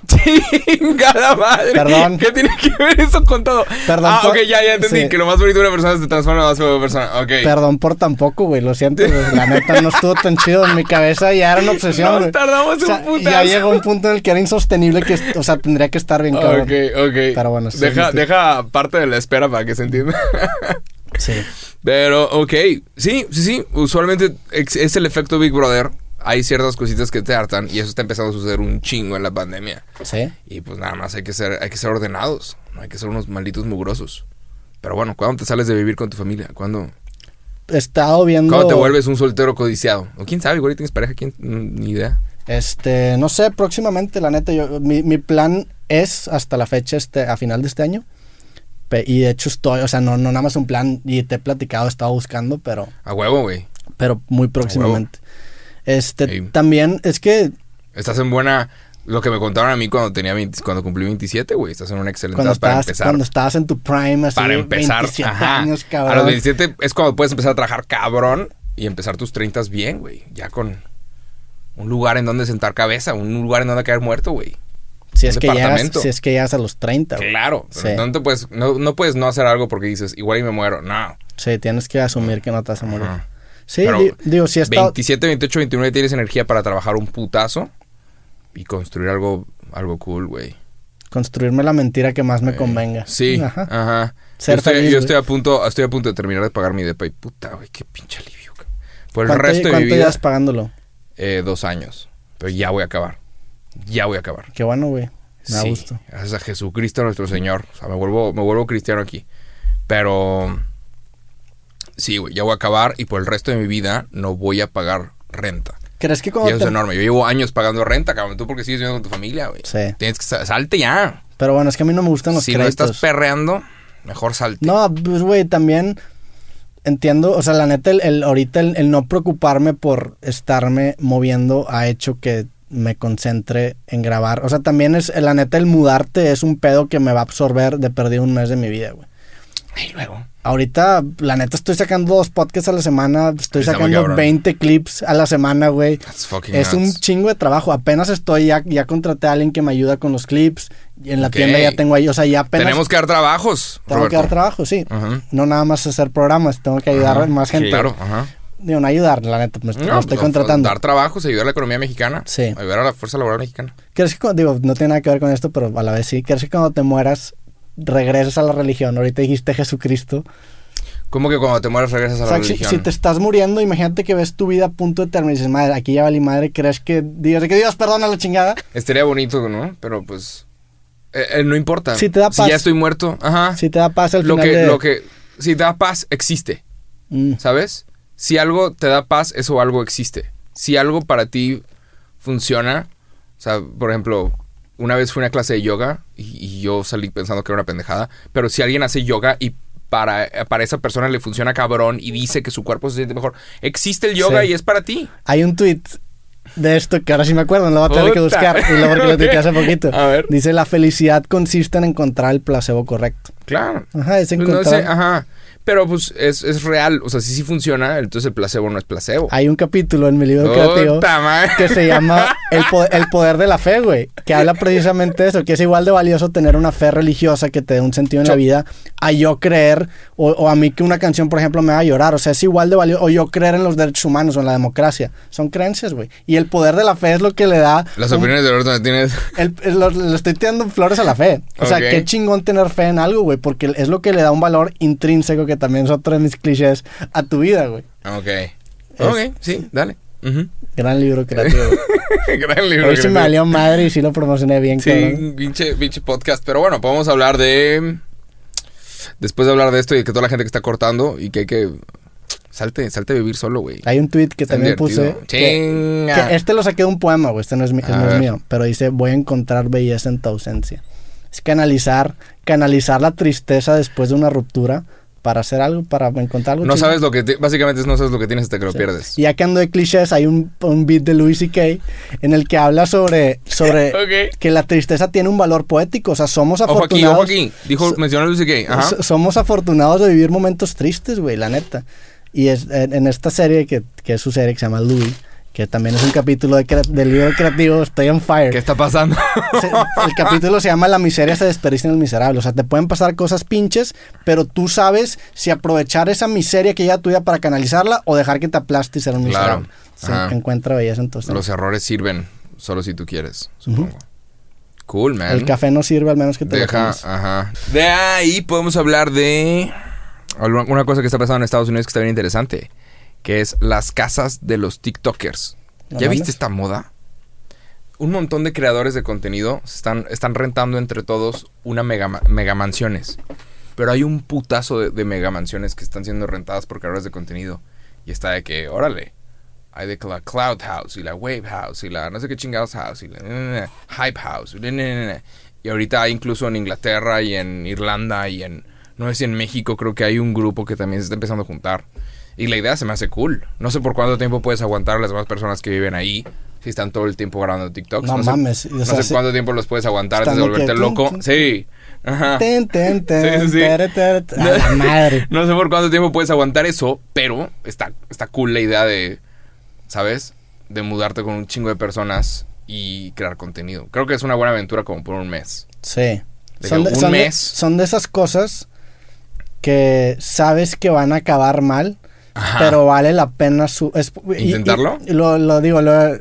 Speaker 2: ¡Chingada madre!
Speaker 1: Perdón.
Speaker 2: ¿Qué tiene que ver eso con todo?
Speaker 1: Perdón
Speaker 2: Ah,
Speaker 1: por-
Speaker 2: ok, ya, ya entendí.
Speaker 1: sí.
Speaker 2: Que lo más bonito de una persona se transforma en lo más feo de una persona. Ok.
Speaker 1: Perdón por tampoco, güey. Lo siento, güey. La neta no estuvo tan chido en mi cabeza. Ya era una obsesión,
Speaker 2: Nos tardamos
Speaker 1: O sea,
Speaker 2: un putazo.
Speaker 1: ya llegó un punto en el que era insostenible que, o sea, tendría que estar bien cabrón.
Speaker 2: Ok, ok.
Speaker 1: Pero bueno,
Speaker 2: deja, deja parte de la espera para que se entienda.
Speaker 1: Sí.
Speaker 2: Pero, ok. Sí, sí, sí. Usualmente es el efecto Big Brother. Hay ciertas cositas que te hartan y eso está empezando a suceder un chingo en la pandemia.
Speaker 1: Sí.
Speaker 2: Y pues nada más hay que ser, hay que ser ordenados. No hay que ser unos malditos mugrosos. Pero bueno, ¿cuándo te sales de vivir con tu familia? ¿Cuándo,
Speaker 1: He estado viendo.
Speaker 2: ¿cuándo te vuelves un soltero codiciado? O quién sabe, igual tienes pareja, quién, Mm, ni idea.
Speaker 1: Este, no sé, próximamente, la neta, yo, mi, mi plan es hasta la fecha, este, a final de este año. Y de hecho estoy, o sea, no, no nada más un plan, y te he platicado, he estado buscando, pero,
Speaker 2: A huevo, güey.
Speaker 1: pero muy próximamente. Este, también es que
Speaker 2: Estás en buena. Lo que me contaron a mí cuando tenía 20 cuando cumplí 27, güey. Estás en una excelente
Speaker 1: cuando
Speaker 2: edad para empezar.
Speaker 1: cuando estabas en tu prime, así,
Speaker 2: para empezar.
Speaker 1: 27
Speaker 2: ajá.
Speaker 1: años,
Speaker 2: a
Speaker 1: cabrón.
Speaker 2: los 27 es cuando puedes empezar a trabajar cabrón y empezar tus 30 bien, güey. Ya con un lugar en donde sentar cabeza, un lugar en donde caer muerto, güey.
Speaker 1: Si, es que llegas, si es que llegas a los 30, güey.
Speaker 2: Claro,
Speaker 1: Sí.
Speaker 2: no, te puedes, no, no puedes no hacer algo porque dices, igual y me muero. No.
Speaker 1: Sí, tienes que asumir que no te vas a morir.
Speaker 2: Ajá.
Speaker 1: Sí,
Speaker 2: Pero
Speaker 1: di- digo, si he estado...
Speaker 2: 27, 28, 29 tienes energía para trabajar un putazo y construir algo, algo cool, güey.
Speaker 1: Construirme la mentira que más me convenga.
Speaker 2: Sí,
Speaker 1: Ajá.
Speaker 2: ajá.
Speaker 1: Ser
Speaker 2: yo estoy,
Speaker 1: feliz,
Speaker 2: yo
Speaker 1: güey.
Speaker 2: estoy a punto, estoy a punto de terminar de pagar mi depa y puta, güey, qué pinche alivio. Por el
Speaker 1: ¿Cuánto,
Speaker 2: resto de mi
Speaker 1: cuánto
Speaker 2: vida,
Speaker 1: llevas pagándolo?
Speaker 2: eh, dos años. Pero ya voy a acabar. Ya voy a acabar.
Speaker 1: Qué bueno, güey. Me da
Speaker 2: Sí,
Speaker 1: gusto.
Speaker 2: Gracias a Jesucristo nuestro Señor. O sea, me vuelvo, me vuelvo cristiano aquí. Pero sí, güey, ya voy a acabar y por el resto de mi vida no voy a pagar renta.
Speaker 1: ¿Crees que
Speaker 2: Y
Speaker 1: cuando
Speaker 2: eso
Speaker 1: te-
Speaker 2: es enorme. Yo llevo años pagando renta, cabrón. Tú porque sigues viviendo con tu familia, güey.
Speaker 1: Sí.
Speaker 2: Tienes que sa- salte ya.
Speaker 1: Pero bueno, es que a mí no me gustan los
Speaker 2: Si no
Speaker 1: créditos.
Speaker 2: estás perreando, mejor salte.
Speaker 1: No, pues, güey, también entiendo, o sea, la neta, el, el- ahorita el, el no preocuparme por estarme moviendo ha hecho que me concentre en grabar. O sea, también es, la neta, el mudarte es un pedo que me va a absorber de perdido un mes de mi vida, güey.
Speaker 2: Y luego.
Speaker 1: Ahorita, la neta, estoy sacando dos podcasts a la semana, estoy
Speaker 2: Está
Speaker 1: sacando
Speaker 2: cabrón.
Speaker 1: 20 clips a la semana, güey. Es un chingo de trabajo. Apenas estoy, ya, ya contraté a alguien que me ayuda con los clips. Y en la tienda ya tengo ahí, o sea, ya apenas...
Speaker 2: Tenemos que dar trabajos.
Speaker 1: Tengo
Speaker 2: Roberto.
Speaker 1: que dar trabajo, sí. No nada más hacer programas, tengo que ayudar más gente.
Speaker 2: Claro.
Speaker 1: Digo, no ayudar, la neta, me
Speaker 2: No,
Speaker 1: estoy
Speaker 2: pues,
Speaker 1: contratando.
Speaker 2: Dar trabajos, ayudar a la economía mexicana.
Speaker 1: Sí.
Speaker 2: Ayudar a la fuerza laboral mexicana.
Speaker 1: ¿Crees que, digo, no tiene nada que ver con esto, pero a la vez sí. ¿Crees que cuando te mueras regresas a la religión? Ahorita dijiste Jesucristo.
Speaker 2: ¿Cómo que cuando te mueres regresas a
Speaker 1: O
Speaker 2: la
Speaker 1: sea, si,
Speaker 2: religión?
Speaker 1: si te estás muriendo, imagínate que ves tu vida a punto de terminar y dices, madre, aquí ya valí madre, ¿crees que Dios, que Dios perdona la chingada?
Speaker 2: Estaría bonito, ¿no? Pero pues... eh, eh, no importa.
Speaker 1: Si te da
Speaker 2: Si
Speaker 1: paz.
Speaker 2: ya estoy muerto, ajá.
Speaker 1: Si te da paz al
Speaker 2: lo
Speaker 1: final
Speaker 2: que,
Speaker 1: de...
Speaker 2: lo que... Si te da paz, existe.
Speaker 1: Mm,
Speaker 2: ¿Sabes? Si algo te da paz, eso algo existe. Si algo para ti funciona, o sea, por ejemplo, una vez fui a una clase de yoga y, y yo salí pensando que era una pendejada, pero si alguien hace yoga y para, para esa persona le funciona cabrón y dice que su cuerpo se siente mejor. Existe el yoga
Speaker 1: Sí.
Speaker 2: y es para ti.
Speaker 1: Hay un tweet de esto que ahora sí me acuerdo, no lo voy a tener que buscar. Y luego porque lo tuiteé hace poquito.
Speaker 2: A ver.
Speaker 1: Dice, la felicidad consiste en encontrar el placebo correcto.
Speaker 2: Claro.
Speaker 1: Ajá, es
Speaker 2: Pues no
Speaker 1: encontrar...
Speaker 2: sé, ajá. Pero pues es, es real. O sea, si sí funciona, entonces el placebo no es placebo.
Speaker 1: Hay un capítulo en mi libro creativo que se llama el, po- el poder de la fe, güey. Que habla precisamente de eso, que es igual de valioso tener una fe religiosa que te dé un sentido en la vida a yo creer, o, o a mí que una canción, por ejemplo, me haga llorar. O sea, es igual de valioso, o yo creer en los derechos humanos o en la democracia. Son creencias, güey. Y el poder de la fe es lo que le da...
Speaker 2: Las
Speaker 1: un-
Speaker 2: opiniones de Roberto Martínez.
Speaker 1: el- el- lo- le estoy tirando flores a la fe. O sea,
Speaker 2: Ok.
Speaker 1: qué chingón tener fe en algo, güey, porque es lo que le da un valor intrínseco, que también es otro de mis clichés, a tu vida, güey.
Speaker 2: Ok. Ok, sí, dale.
Speaker 1: Gran libro creativo.
Speaker 2: Gran libro.
Speaker 1: Hoy sí me valió madre y sí lo promocioné bien,
Speaker 2: Sí,
Speaker 1: cabrón.
Speaker 2: pinche, pinche podcast. Pero bueno, podemos hablar de. Después de hablar de esto y de que toda la gente que está cortando y que hay que. Salte, salte a vivir solo, güey.
Speaker 1: Hay un tweet que
Speaker 2: Está
Speaker 1: también
Speaker 2: divertido.
Speaker 1: puse. Que,
Speaker 2: Chinga.
Speaker 1: que este lo saqué de un poema, güey. Este no es, mi-
Speaker 2: A
Speaker 1: no es mío. Pero dice: Voy a encontrar belleza en tu ausencia. Es canalizar, canalizar la tristeza después de una ruptura para hacer algo, para encontrar algo
Speaker 2: No
Speaker 1: chido.
Speaker 2: sabes lo que. te- básicamente es no sabes lo que tienes hasta que lo
Speaker 1: Sí.
Speaker 2: pierdes.
Speaker 1: Y ya que ando de clichés, hay un, un beat de Louis C.K. en el que habla sobre, sobre que la tristeza tiene un valor poético. O sea, somos
Speaker 2: Ojo aquí,
Speaker 1: afortunados.
Speaker 2: ojo aquí. Dijo,
Speaker 1: So-
Speaker 2: mencionó. Ajá.
Speaker 1: So- somos afortunados de vivir momentos tristes, güey, la neta. Y es, en, en esta serie, que, que es su serie, que se llama Louis, que también es un capítulo de del libro creativo, estoy on fire.
Speaker 2: ¿Qué está pasando?
Speaker 1: Se- el capítulo se llama La miseria se desperdicia en el miserable. O sea, te pueden pasar cosas pinches, pero tú sabes si aprovechar esa miseria que llega a tu vida para canalizarla o dejar que te aplaste y ser un
Speaker 2: Claro.
Speaker 1: miserable. Se
Speaker 2: Ajá.
Speaker 1: encuentra belleza entonces.
Speaker 2: Los errores sirven solo si tú quieres, supongo. Cool, man.
Speaker 1: El café no sirve al menos que te
Speaker 2: Deja, ajá. De ahí podemos hablar de una cosa que está pasando en Estados Unidos que está bien interesante, que es las casas de los TikTokers. ¿Ya viste esta moda? Un montón de creadores de contenido están, están rentando entre todos una mega, mega mansiones. Pero hay un putazo de, de mega mansiones que están siendo rentadas por creadores de contenido. Y está de que, órale, hay de que la Cloud House y la Wave House y la no sé qué chingados House y la eh, Hype House. y, eh. Y ahorita hay incluso en Inglaterra y en Irlanda y en, no sé si en México, creo que hay un grupo que también se está empezando a juntar. Y la idea se me hace cool. No sé por cuánto tiempo puedes aguantar a las demás personas que viven ahí. Si están todo el tiempo grabando TikToks.
Speaker 1: No
Speaker 2: sé-
Speaker 1: mames, o
Speaker 2: no sé cuánto tiempo los puedes aguantar antes de
Speaker 1: que
Speaker 2: volverte loco. Sí. Ajá. Sí, sí.
Speaker 1: A la madre.
Speaker 2: No sé por cuánto tiempo puedes aguantar eso, pero está, está cool la idea de, ¿sabes? De mudarte con un chingo de personas y crear contenido. Creo que es una buena aventura como por un mes.
Speaker 1: Sí.
Speaker 2: De
Speaker 1: Son
Speaker 2: que
Speaker 1: de,
Speaker 2: un
Speaker 1: son de-
Speaker 2: mes.
Speaker 1: son de esas cosas que sabes que van a acabar mal,
Speaker 2: Ajá.
Speaker 1: pero vale la pena su, es- y- y-
Speaker 2: ¿Intentarlo?
Speaker 1: y lo, lo digo, lo-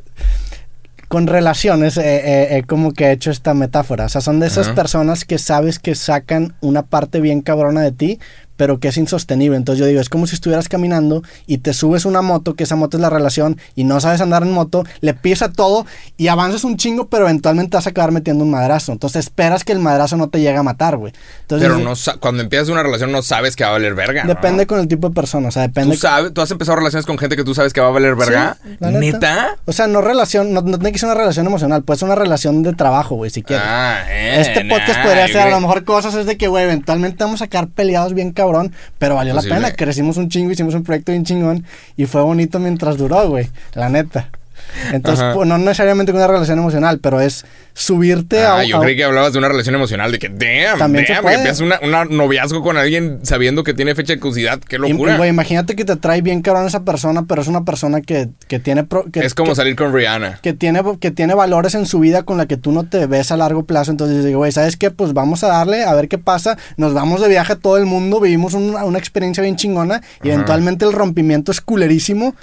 Speaker 1: con relaciones eh, eh, eh, como que he hecho esta metáfora. O sea, son de esas
Speaker 2: Ajá.
Speaker 1: personas que sabes que sacan una parte bien cabrona de ti, pero que es insostenible. Entonces yo digo, es como si estuvieras caminando y te subes una moto, que esa moto es la relación, y no sabes andar en moto, le piensas todo y avanzas un chingo, pero eventualmente vas a acabar metiendo un madrazo. Entonces esperas que el madrazo no te llegue a matar, güey. Entonces,
Speaker 2: Pero no cuando empiezas una relación no sabes que va a valer verga. ¿no?
Speaker 1: Depende con el tipo de persona, o sea, depende.
Speaker 2: ¿Tú, sabes, ¿Tú has empezado relaciones con gente que tú sabes que va a valer verga?
Speaker 1: Sí, neta.
Speaker 2: ¿Neta?
Speaker 1: O sea, no relación, no, no tiene que ser una relación emocional, puede ser una relación de trabajo, güey, si quieres.
Speaker 2: Ah, eh,
Speaker 1: Este podcast podría ser a lo mejor cosas es de que, güey, eventualmente vamos a sacar peleados bien cabrón, pero valió la pena. Crecimos un chingo, hicimos un proyecto bien chingón y fue bonito mientras duró, güey, la neta. Entonces, pues, no necesariamente con una relación emocional, pero es subirte a,
Speaker 2: Ah, yo
Speaker 1: a-
Speaker 2: creí que hablabas de una relación emocional, de que, damn,
Speaker 1: También
Speaker 2: damn, que empiezas una, una noviazgo con alguien sabiendo que tiene fecha de caducidad, qué locura.
Speaker 1: y, güey, imagínate que te trae bien cabrón esa persona, pero es una persona que, que tiene... pro- que,
Speaker 2: es como
Speaker 1: que-
Speaker 2: salir con Rihanna.
Speaker 1: que tiene, que tiene valores en su vida con la que tú no te ves a largo plazo. Entonces digo, güey, ¿sabes qué? Pues vamos a darle, a ver qué pasa. Nos vamos de viaje a todo el mundo, vivimos una, una experiencia bien chingona y
Speaker 2: Ajá.
Speaker 1: eventualmente el rompimiento es culerísimo,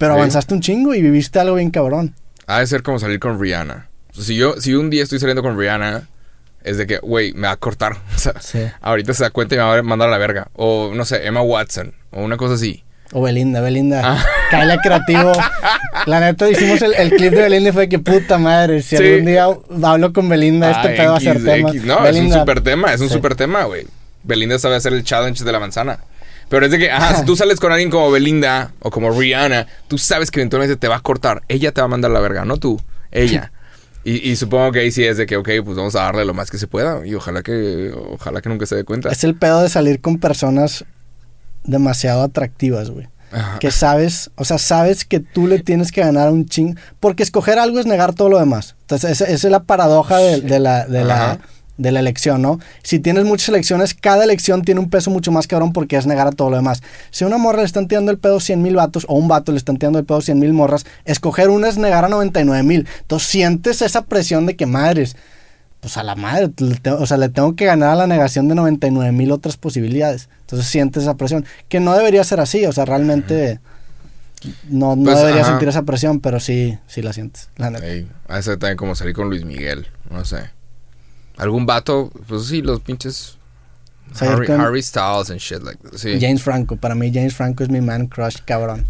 Speaker 1: pero avanzaste un chingo y viviste algo bien cabrón.
Speaker 2: Ha de ser como salir con Rihanna. O sea, si yo, si un día estoy saliendo con Rihanna, es de que, güey, me va a cortar. O sea,
Speaker 1: Sí.
Speaker 2: ahorita se da cuenta y me va a mandar a la verga. O, no sé, Emma Watson. O una cosa así.
Speaker 1: O Belinda, Belinda.
Speaker 2: Ah.
Speaker 1: Creativo. La neta, hicimos el, el clip de Belinda y fue que puta madre. Si
Speaker 2: Sí.
Speaker 1: algún día hablo con Belinda, este
Speaker 2: Ah,
Speaker 1: pedo va a ser tema.
Speaker 2: No,
Speaker 1: Belinda,
Speaker 2: es un super tema, es un
Speaker 1: Sí.
Speaker 2: super tema, güey. Belinda sabe hacer el challenge de la manzana. Pero es de que, ajá, si tú sales con alguien como Belinda o como Rihanna, tú sabes que eventualmente te va a cortar. Ella te va a mandar la verga, no tú, ella. Y, y supongo que ahí sí es de que, ok, pues vamos a darle lo más que se pueda. Y ojalá que, ojalá que nunca se dé cuenta.
Speaker 1: Es el pedo de salir con personas demasiado atractivas, güey.
Speaker 2: Ajá.
Speaker 1: Que sabes, o sea, sabes que tú le tienes que ganar un ching. Porque escoger algo es negar todo lo demás. Entonces, esa, esa es la paradoja de, de la, de, la. De la elección, ¿no? Si tienes muchas elecciones, cada elección tiene un peso mucho más cabrón porque es negar a todo lo demás. Si a una morra le están tirando el pedo 100 mil vatos o un vato le están tirando el pedo 100 mil morras, escoger una es negar a 99 mil. Entonces sientes esa presión de que madres, pues a la madre, o sea, le tengo que ganar a la negación de 99 mil otras posibilidades. Entonces sientes esa presión, que no debería ser así, o sea, realmente no, no
Speaker 2: Pues,
Speaker 1: debería
Speaker 2: ajá.
Speaker 1: sentir esa presión, pero sí, sí la sientes, la neta.
Speaker 2: También como salir con Luis Miguel, no sé. Algún vato, pues sí, los pinches Harry,
Speaker 1: con-
Speaker 2: Harry Styles and shit like that. Sí.
Speaker 1: James Franco, para mí James Franco es mi man crush, cabrón.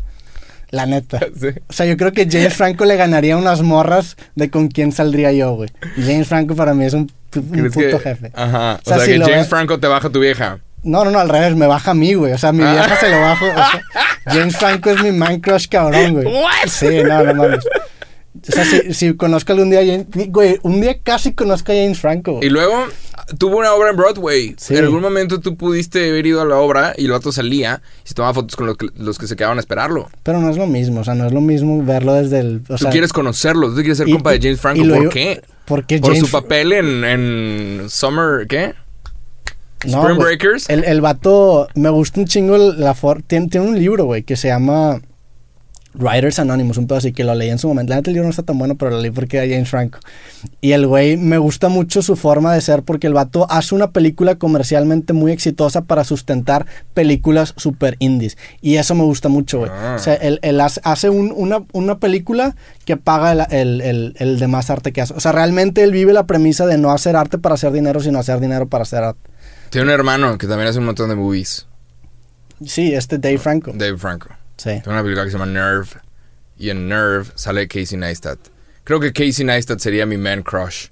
Speaker 1: La neta.
Speaker 2: Sí.
Speaker 1: O sea, yo creo que James Franco le ganaría unas morras de con quién saldría yo, güey. James Franco para mí es un, un
Speaker 2: ¿Crees
Speaker 1: puto
Speaker 2: que-
Speaker 1: jefe.
Speaker 2: Ajá. O
Speaker 1: O sea, si
Speaker 2: que James Franco te baja tu vieja.
Speaker 1: No, no, no, al revés, me baja a mí, güey. O sea, mi
Speaker 2: Ah.
Speaker 1: vieja se lo bajo. o sea, James Franco es mi man crush, cabrón, güey.
Speaker 2: What?
Speaker 1: Sí, no, no mames. O sea, si, si conozco algún día a James... Güey, un día casi conozco a James Franco.
Speaker 2: Y luego tuvo una obra en Broadway.
Speaker 1: Sí.
Speaker 2: En algún momento tú pudiste haber ido a la obra y el vato salía y se tomaba fotos con los que, los que se quedaban a esperarlo.
Speaker 1: Pero no es lo mismo, o sea, no es lo mismo verlo desde el... O
Speaker 2: tú
Speaker 1: sea,
Speaker 2: quieres conocerlo, tú quieres ser
Speaker 1: y-
Speaker 2: compa de James Franco. ¿Por qué?
Speaker 1: Porque
Speaker 2: Por
Speaker 1: James
Speaker 2: su papel en, en Summer, ¿qué?
Speaker 1: No,
Speaker 2: Spring. Breakers.
Speaker 1: El, el vato, me gusta un chingo la for tiene, tiene un libro, güey, que se llama Writers Anonymous, un pedo así que lo leí en su momento. La neta el libro no está tan bueno, pero lo leí porque era James Franco. Y el güey me gusta mucho su forma de ser porque el vato hace una película comercialmente muy exitosa para sustentar películas super indies. Y eso me gusta mucho, güey.
Speaker 2: Ah.
Speaker 1: O sea, él, él hace, un- una, una película que paga el, el, el, el demás arte que hace. O sea, realmente él vive la premisa de no hacer arte para hacer dinero, sino hacer dinero para hacer arte.
Speaker 2: Tiene un hermano que también hace un montón de movies.
Speaker 1: Sí, este Dave Franco.
Speaker 2: Dave Franco.
Speaker 1: Sí.
Speaker 2: Tiene una película que se llama Nerve. Y en Nerve sale Casey Neistat. Creo que Casey Neistat sería mi man crush.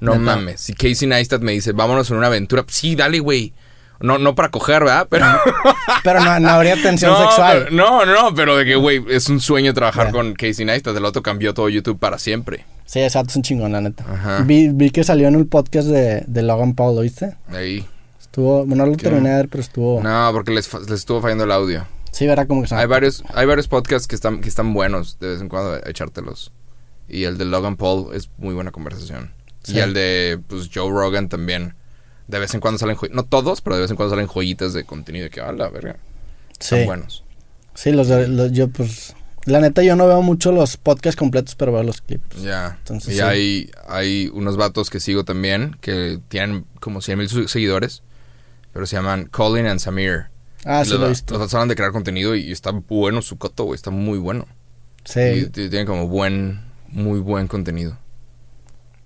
Speaker 2: No
Speaker 1: ¿Neta?
Speaker 2: mames. Si Casey Neistat me dice, vámonos en una aventura. Sí, dale, güey. No, no para coger, ¿verdad? Pero.
Speaker 1: Pero no, no habría tensión
Speaker 2: no,
Speaker 1: sexual.
Speaker 2: pero- no, no, pero de que, güey, es un sueño trabajar con Casey Neistat. El otro cambió todo YouTube para siempre.
Speaker 1: Sí, exacto, es un chingón, la neta.
Speaker 2: Ajá.
Speaker 1: Vi, vi que salió en el podcast de, de Logan Paul, ¿lo viste?
Speaker 2: Ahí.
Speaker 1: Estuvo, bueno, no lo
Speaker 2: ¿Qué?
Speaker 1: terminé de ver, pero estuvo...
Speaker 2: No, porque les, les estuvo fallando el audio.
Speaker 1: Sí, verá como que se
Speaker 2: Hay varios, hay varios podcasts que están, que están buenos de vez en cuando echártelos. Y el de Logan Paul es muy buena conversación.
Speaker 1: Sí.
Speaker 2: Y el de pues, Joe Rogan también. De vez en cuando salen joyitas. No todos, pero de vez en cuando salen joyitas de contenido que, a la verga. Están
Speaker 1: Sí,
Speaker 2: buenos.
Speaker 1: sí los, de- los- yo pues... La neta yo no veo mucho los podcasts completos, pero veo los clips.
Speaker 2: Ya.
Speaker 1: Entonces,
Speaker 2: y
Speaker 1: sí.
Speaker 2: hay, hay unos vatos que sigo también que tienen como 100 mil seguidores. Pero se llaman Colin and Samir.
Speaker 1: Ah,
Speaker 2: Y
Speaker 1: sí
Speaker 2: los,
Speaker 1: lo he visto.
Speaker 2: de crear contenido y, y está bueno su coto, güey. Está muy bueno. Y
Speaker 1: Sí,
Speaker 2: t- tienen como buen, muy buen contenido.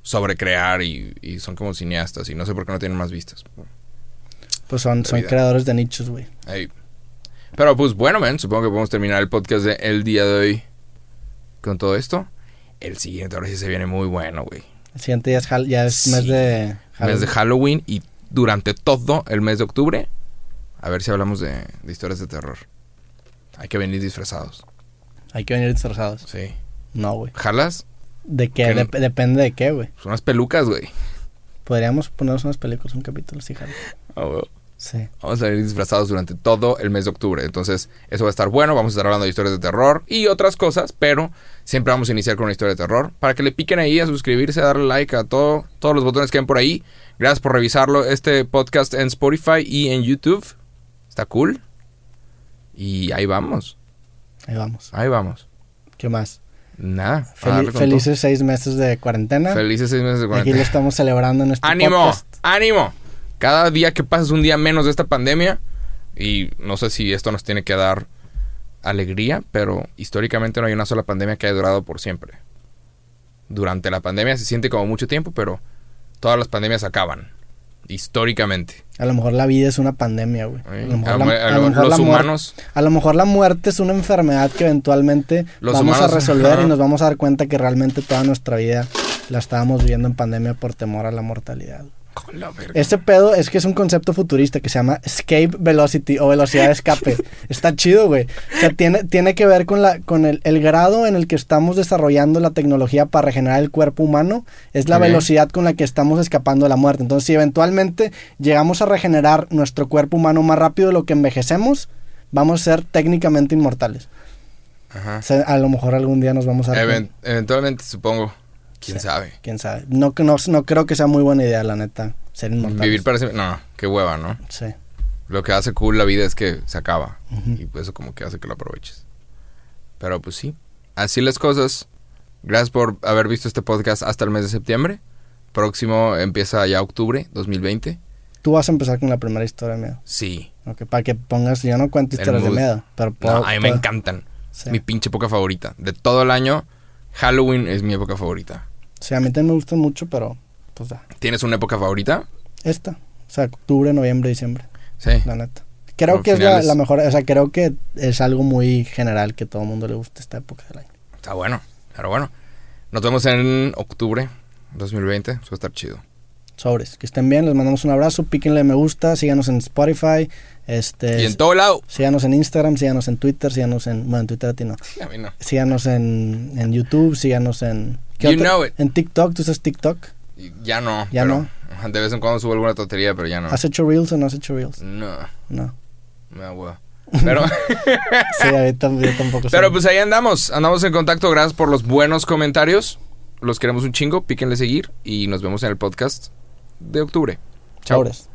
Speaker 2: Sobre crear y, y son como cineastas y no sé por qué no tienen más vistas.
Speaker 1: pues son, son creadores de nichos, güey.
Speaker 2: Pero pues bueno, man, supongo que podemos terminar el podcast de el día de hoy con todo esto. El siguiente ahora sí se viene muy bueno, güey.
Speaker 1: El siguiente ya es, ya es
Speaker 2: Sí.
Speaker 1: mes de...
Speaker 2: Mes de Halloween y durante todo el mes de octubre, a ver si hablamos de, de historias de terror. Hay que venir disfrazados.
Speaker 1: Hay que venir disfrazados.
Speaker 2: Sí.
Speaker 1: No, güey.
Speaker 2: ¿Jalas?
Speaker 1: ¿De qué? Dep- depende de qué, güey.
Speaker 2: Pues unas pelucas, güey.
Speaker 1: Podríamos ponernos unas películas, un capítulo, sí, Jalo.
Speaker 2: Ah, güey.
Speaker 1: Sí.
Speaker 2: Vamos a venir disfrazados durante todo el mes de octubre. Entonces, eso va a estar bueno. Vamos a estar hablando de historias de terror y otras cosas, pero siempre vamos a iniciar con una historia de terror. Para que le piquen ahí a suscribirse, a darle like a todo, todos los botones que ven por ahí. Gracias por revisarlo. Este podcast en Spotify y en YouTube. Está cool. Y ahí vamos.
Speaker 1: Ahí vamos.
Speaker 2: Ahí vamos.
Speaker 1: ¿Qué más?
Speaker 2: Nada.
Speaker 1: Fel- felices seis meses de cuarentena.
Speaker 2: Felices seis meses de
Speaker 1: Aquí lo
Speaker 2: cuarentena.
Speaker 1: estamos celebrando en este
Speaker 2: ¡Ánimo!
Speaker 1: podcast.
Speaker 2: ¡Ánimo! Cada día que pasa es un día menos de esta pandemia. Y no sé si esto nos tiene que dar alegría, pero históricamente no hay una sola pandemia que haya durado por siempre. Durante la pandemia se siente como mucho tiempo, pero todas las pandemias acaban. Históricamente.
Speaker 1: A lo mejor la vida es una pandemia, güey. A lo mejor
Speaker 2: A
Speaker 1: la-
Speaker 2: lo-
Speaker 1: a
Speaker 2: a
Speaker 1: lo
Speaker 2: lo-
Speaker 1: mejor
Speaker 2: los
Speaker 1: la muer-
Speaker 2: humanos,
Speaker 1: A lo mejor la muerte es una enfermedad que eventualmente
Speaker 2: Los
Speaker 1: vamos
Speaker 2: humanos-
Speaker 1: a resolver y nos vamos a dar cuenta que realmente toda nuestra vida la estábamos viviendo en pandemia por temor a la mortalidad. Este pedo es que es un concepto futurista que se llama escape velocity o velocidad de escape. Está chido, güey. O sea, tiene, tiene que ver con, la, con el, el grado en el que estamos desarrollando la tecnología para regenerar el cuerpo humano. Es la velocidad con la que estamos escapando de la muerte. Entonces, si eventualmente llegamos a regenerar nuestro cuerpo humano más rápido de lo que envejecemos, vamos a ser técnicamente inmortales.
Speaker 2: Ajá.
Speaker 1: O sea, a lo mejor algún día nos vamos a... dar
Speaker 2: Even-
Speaker 1: cuenta.
Speaker 2: eventualmente, supongo. ¿Quién sabe?
Speaker 1: Quién sabe. No, no, no creo que sea muy buena idea, la neta, ser inmortales.
Speaker 2: Vivir para siempre. No, qué hueva, ¿no?
Speaker 1: Sí.
Speaker 2: Lo que hace cool la vida es que se acaba.
Speaker 1: Ujú.
Speaker 2: Y pues eso como que hace que lo aproveches. Pero pues sí. Así las cosas. Gracias por haber visto este podcast hasta el mes de septiembre. Próximo empieza ya octubre 2020.
Speaker 1: Tú vas a empezar con la primera historia de miedo.
Speaker 2: Sí.
Speaker 1: Ok, para que pongas, yo no cuento historias de miedo, pero
Speaker 2: No,
Speaker 1: puedo-
Speaker 2: a mí me encantan.
Speaker 1: Sí.
Speaker 2: Mi pinche época favorita. De todo el año, Halloween es mi época favorita.
Speaker 1: Sí, a mí también me gustan mucho, pero pues ya.
Speaker 2: ¿Tienes una época favorita?
Speaker 1: Esta, o sea, octubre, noviembre, diciembre,
Speaker 2: Sí.
Speaker 1: la neta. Creo
Speaker 2: Como
Speaker 1: que es la mejor, o sea, creo que es algo muy general que todo el mundo le gusta esta época del año.
Speaker 2: Está bueno. Pero bueno. Nos vemos en octubre 2020. Eso va a estar chido.
Speaker 1: Sobres, que estén bien, les mandamos un abrazo, píquenle me gusta, síganos en Spotify, este,
Speaker 2: Y en todo lado.
Speaker 1: síganos en Instagram, síganos en Twitter, síganos en, bueno, en Twitter a ti no,
Speaker 2: A mí no.
Speaker 1: síganos en, en YouTube, síganos en...
Speaker 2: You know it.
Speaker 1: En TikTok, ¿tú usas TikTok?
Speaker 2: Ya no.
Speaker 1: Ya no.
Speaker 2: De vez en cuando subo alguna tontería, pero ya no.
Speaker 1: ¿Has hecho Reels o no has hecho Reels?
Speaker 2: No.
Speaker 1: No.
Speaker 2: Me da. Pero,
Speaker 1: Sí, a mí yo tampoco
Speaker 2: pero pues ahí andamos. Andamos en contacto. Gracias por los buenos comentarios. Los queremos un chingo. Píquenle seguir. Y nos vemos en el podcast de octubre. Chao.
Speaker 1: Sobres.